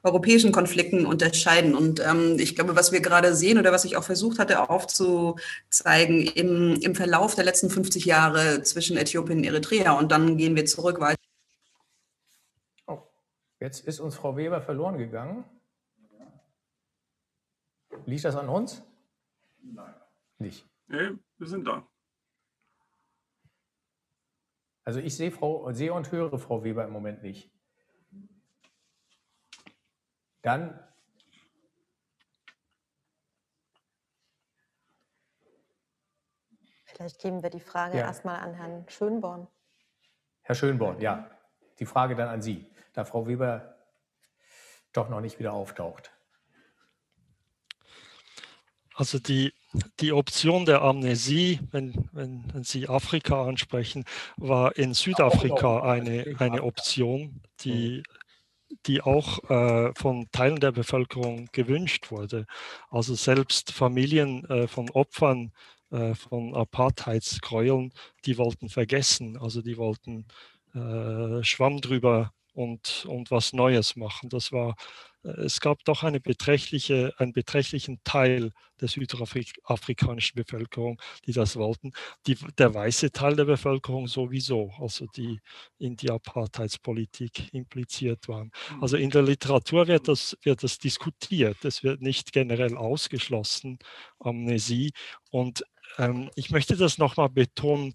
europäischen Konflikten unterscheiden. Und ähm, ich glaube, was wir gerade sehen oder was ich auch versucht hatte aufzuzeigen im, im Verlauf der letzten 50 Jahre zwischen Äthiopien und Eritrea und dann gehen wir zurück weiter. Oh, jetzt ist uns Frau Weber verloren gegangen. Liegt das an uns? Nein. Nicht. Nee, wir sind da. Also ich sehe, Frau, sehe und höre Frau Weber im Moment nicht. Dann Vielleicht geben wir die Frage ja. erstmal an Herrn Schönborn. Herr Schönborn, ja. Die Frage dann an Sie, da Frau Weber doch noch nicht wieder auftaucht. Also die, die Option der Amnesie, wenn, wenn, wenn Sie Afrika ansprechen, war in Südafrika eine, eine Option, die mhm die auch äh, von Teilen der Bevölkerung gewünscht wurde. Also selbst Familien äh, von Opfern äh, von Apartheidsgräueln, die wollten vergessen, also die wollten äh, Schwamm drüber und, und was Neues machen. Das war es gab doch eine beträchtliche, einen beträchtlichen Teil der südafrikanischen Bevölkerung, die das wollten. Die, der weiße Teil der Bevölkerung sowieso, also die in die Apartheidspolitik impliziert waren. Also in der Literatur wird das, wird das diskutiert. Es wird nicht generell ausgeschlossen, Amnesie. Und ähm, ich möchte das nochmal betonen,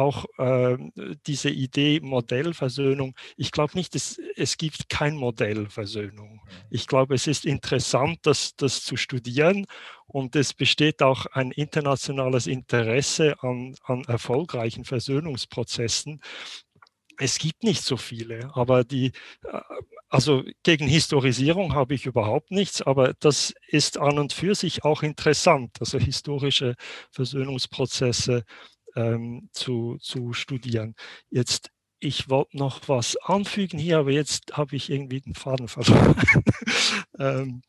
auch äh, diese Idee Modellversöhnung, ich glaube nicht, es, es gibt kein Modellversöhnung. Mhm. Ich glaube, es ist interessant, das, das zu studieren und es besteht auch ein internationales Interesse an, an erfolgreichen Versöhnungsprozessen. Es gibt nicht so viele, aber die, äh, also gegen Historisierung habe ich überhaupt nichts, aber das ist an und für sich auch interessant, also historische Versöhnungsprozesse ähm, zu, zu studieren. Jetzt, ich wollte noch was anfügen hier, aber jetzt habe ich irgendwie den Faden verloren. ähm,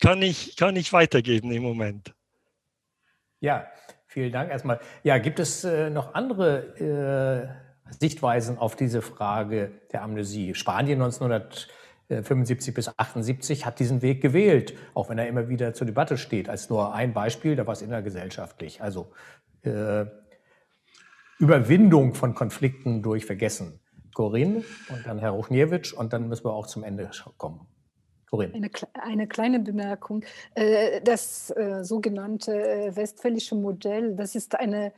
kann, ich, kann ich weitergeben im Moment? Ja, vielen Dank erstmal. Ja, gibt es äh, noch andere äh, Sichtweisen auf diese Frage der Amnesie? Spanien 1900 75 bis 78 hat diesen Weg gewählt, auch wenn er immer wieder zur Debatte steht, als nur ein Beispiel, da war es innergesellschaftlich. Also äh, Überwindung von Konflikten durch Vergessen. Corinne und dann Herr Ruchniewicz und dann müssen wir auch zum Ende kommen. Eine, eine kleine Bemerkung. Äh, das äh, sogenannte äh, westfälische Modell, das ist eine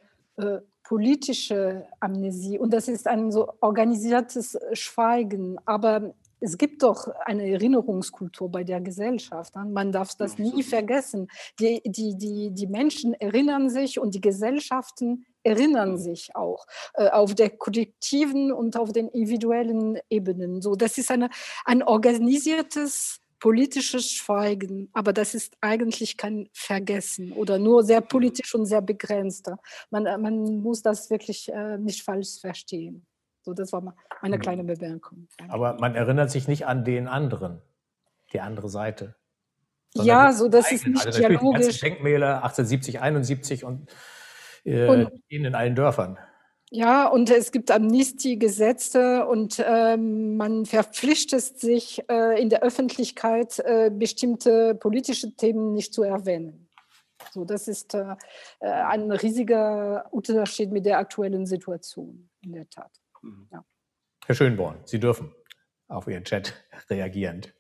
politische Amnesie und das ist ein so organisiertes Schweigen. Aber es gibt doch eine Erinnerungskultur bei der Gesellschaft. Ne? Man darf das nie vergessen. Die, die, die, die Menschen erinnern sich und die Gesellschaften erinnern sich auch äh, auf der kollektiven und auf den individuellen Ebenen. So, das ist eine, ein organisiertes politisches Schweigen, aber das ist eigentlich kein Vergessen oder nur sehr politisch und sehr begrenzt. Man, man muss das wirklich äh, nicht falsch verstehen. So, das war meine mhm. kleine Bemerkung. Aber man erinnert sich nicht an den anderen, die andere Seite. Ja, so das ist nicht also dialogisch. Denkmäler 1870, 71 und, äh, und in allen Dörfern. Ja, und es gibt Amnestiegesetze und äh, man verpflichtet sich äh, in der Öffentlichkeit äh, bestimmte politische Themen nicht zu erwähnen. So, das ist äh, ein riesiger Unterschied mit der aktuellen Situation, in der Tat. Mhm. Ja. Herr Schönborn, Sie dürfen auf Ihren Chat reagierend.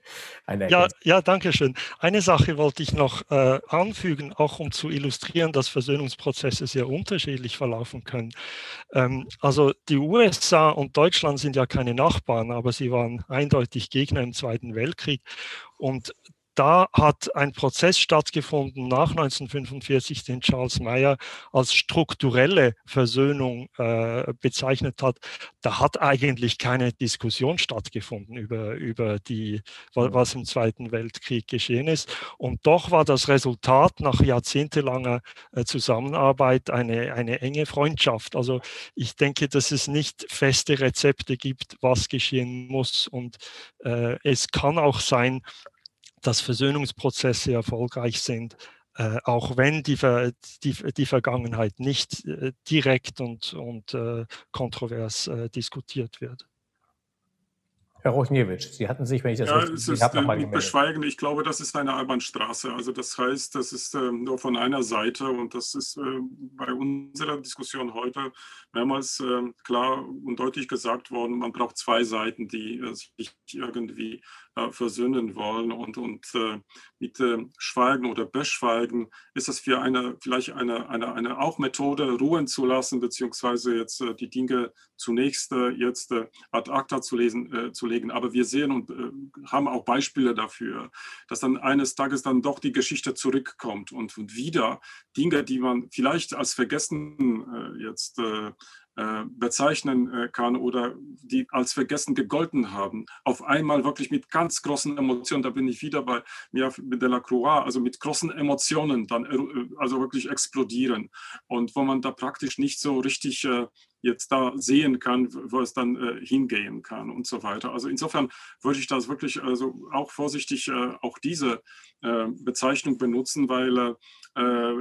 ja, ja, danke schön. Eine Sache wollte ich noch äh, anfügen, auch um zu illustrieren, dass Versöhnungsprozesse sehr unterschiedlich verlaufen können. Ähm, also die USA und Deutschland sind ja keine Nachbarn, aber sie waren eindeutig Gegner im Zweiten Weltkrieg. Und da hat ein Prozess stattgefunden nach 1945, den Charles Mayer als strukturelle Versöhnung äh, bezeichnet hat. Da hat eigentlich keine Diskussion stattgefunden über, über die, was im Zweiten Weltkrieg geschehen ist. Und doch war das Resultat nach jahrzehntelanger äh, Zusammenarbeit eine, eine enge Freundschaft. Also ich denke, dass es nicht feste Rezepte gibt, was geschehen muss. Und äh, es kann auch sein, dass Versöhnungsprozesse erfolgreich sind, äh, auch wenn die, die, die Vergangenheit nicht äh, direkt und, und äh, kontrovers äh, diskutiert wird. Herr Rochniewicz, Sie hatten sich, wenn ich das ja, richtig es ist äh, nicht beschweigen. Ich glaube, das ist eine Albanstraße. Also das heißt, das ist äh, nur von einer Seite und das ist äh, bei unserer Diskussion heute mehrmals äh, klar und deutlich gesagt worden, man braucht zwei Seiten, die äh, sich irgendwie äh, versöhnen wollen und, und mit Schweigen oder Beschweigen ist das für eine vielleicht eine, eine, eine auch Methode, ruhen zu lassen, beziehungsweise jetzt die Dinge zunächst jetzt ad acta zu lesen, zu darlegen. Aber wir sehen und äh, haben auch Beispiele dafür, dass dann eines Tages dann doch die Geschichte zurückkommt und, und wieder Dinge, die man vielleicht als vergessen äh, jetzt äh, äh, bezeichnen äh, kann oder die als vergessen gegolten haben, auf einmal wirklich mit ganz großen Emotionen, da bin ich wieder bei Mia de la Croix, also mit großen Emotionen dann äh, also wirklich explodieren. Und wo man da praktisch nicht so richtig jetzt da sehen kann, wo es dann äh, hingehen kann und so weiter. Also insofern würde ich das wirklich also auch vorsichtig äh, auch diese äh, Bezeichnung benutzen, weil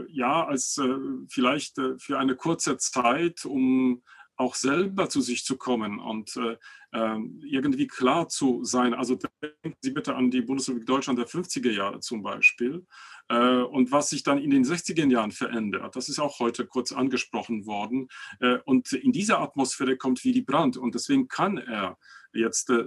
ja, als vielleicht für eine kurze Zeit, um auch selber zu sich zu kommen und äh, ähm, irgendwie klar zu sein. Also denken Sie bitte an die Bundesrepublik Deutschland der 50er Jahre zum Beispiel äh, und was sich dann in den 60er Jahren verändert. Das ist auch heute kurz angesprochen worden. Äh, und in dieser Atmosphäre kommt Willy Brandt und deswegen kann er jetzt äh,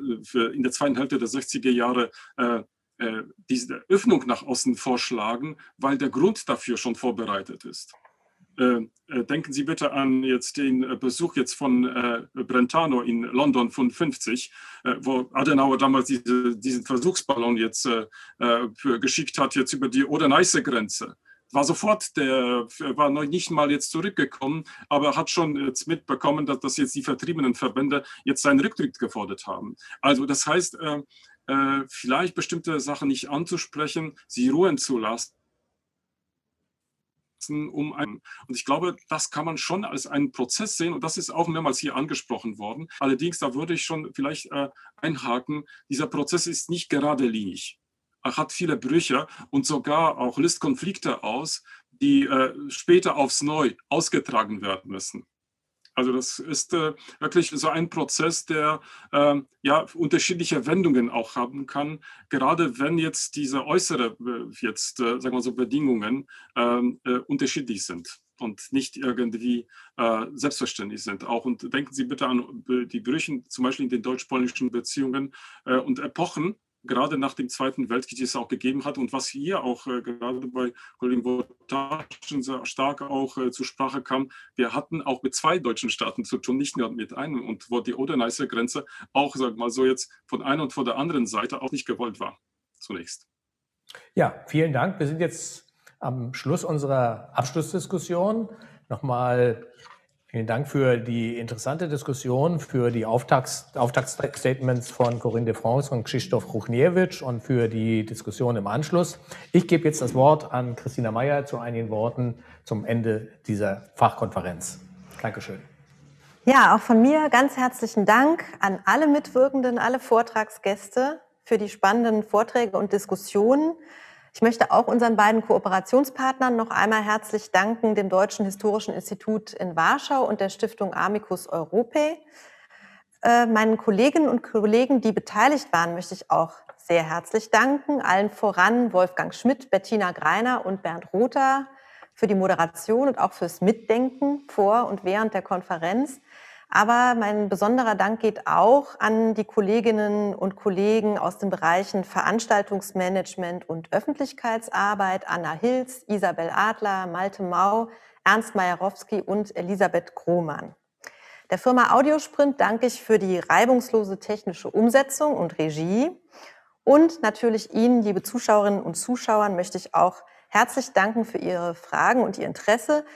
in der zweiten Hälfte der 60er Jahre äh, äh, diese Öffnung nach außen vorschlagen, weil der Grund dafür schon vorbereitet ist. Äh, äh, denken Sie bitte an jetzt den äh, Besuch jetzt von Brentano in London von 50, wo Adenauer damals diese, diesen Versuchsballon jetzt für, geschickt hat, jetzt über die Oder-Neiße-Grenze war sofort, der war noch nicht mal jetzt zurückgekommen, aber hat schon jetzt mitbekommen, dass das jetzt die vertriebenen Verbände jetzt seinen Rücktritt gefordert haben. Also das heißt, äh, vielleicht bestimmte Sachen nicht anzusprechen, sie ruhen zu lassen um einen. Und ich glaube, das kann man schon als einen Prozess sehen und das ist auch mehrmals hier angesprochen worden. Allerdings, da würde ich schon vielleicht äh, einhaken, dieser Prozess ist nicht geradlinig. Er hat viele Brüche und sogar auch löst Konflikte aus, die äh, später aufs Neu ausgetragen werden müssen. Also das ist äh, wirklich so ein Prozess, der äh, ja unterschiedliche Wendungen auch haben kann. Gerade wenn jetzt diese äußere äh, jetzt äh, sagen wir so Bedingungen ähm, äh, unterschiedlich sind und nicht irgendwie äh, selbstverständlich sind. Auch und denken Sie bitte an die Brüche, zum Beispiel in den deutsch-polnischen Beziehungen und Epochen, gerade nach dem Zweiten Weltkrieg es auch gegeben hat und was hier auch äh, gerade bei Kollegen Wotaschen sehr stark auch äh, zur Sprache kam, wir hatten auch mit zwei deutschen Staaten zu tun, nicht nur mit einem und wo die Oder-Neiße-Grenze auch, sag mal so jetzt von einer und von der anderen Seite auch nicht gewollt war, zunächst. Ja, vielen Dank. Wir sind jetzt am Schluss unserer Abschlussdiskussion. Nochmal Vielen Dank für die interessante Diskussion, für die Auftakts Auftaktstatements von Corinne de France und Krzysztof Ruchniewicz und für die Diskussion im Anschluss. Ich gebe jetzt das Wort an Christina Meyer zu einigen Worten zum Ende dieser Fachkonferenz. Dankeschön. Ja, auch von mir ganz herzlichen Dank an alle Mitwirkenden, alle Vortragsgäste für die spannenden Vorträge und Diskussionen. Ich möchte auch unseren beiden Kooperationspartnern noch einmal herzlich danken, dem Deutschen Historischen Institut in Warschau und der Stiftung Amicus Europae. Äh, meinen Kolleginnen und Kollegen, die beteiligt waren, möchte ich auch sehr herzlich danken. Allen voran Wolfgang Schmidt, Bettina Greiner und Bernd Rother für die Moderation und auch fürs Mitdenken vor und während der Konferenz. Aber mein besonderer Dank geht auch an die Kolleginnen und Kollegen aus den Bereichen Veranstaltungsmanagement und Öffentlichkeitsarbeit, Anna Hilz, Isabel Adler, Malte Mau, Ernst Majerowski und Elisabeth Krohmann. Der Firma Audiosprint danke ich für die reibungslose technische Umsetzung und Regie. Und natürlich Ihnen, liebe Zuschauerinnen und Zuschauern, möchte ich auch herzlich danken für Ihre Fragen und Ihr Interesse.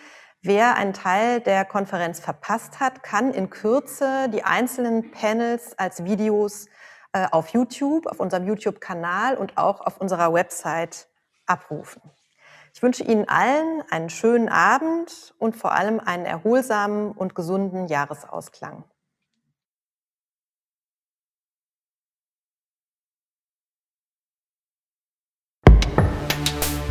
Wer einen Teil der Konferenz verpasst hat, kann in Kürze die einzelnen Panels als Videos äh, auf YouTube, auf unserem YouTube-Kanal und auch auf unserer Website abrufen. Ich wünsche Ihnen allen einen schönen Abend und vor allem einen erholsamen und gesunden Jahresausklang.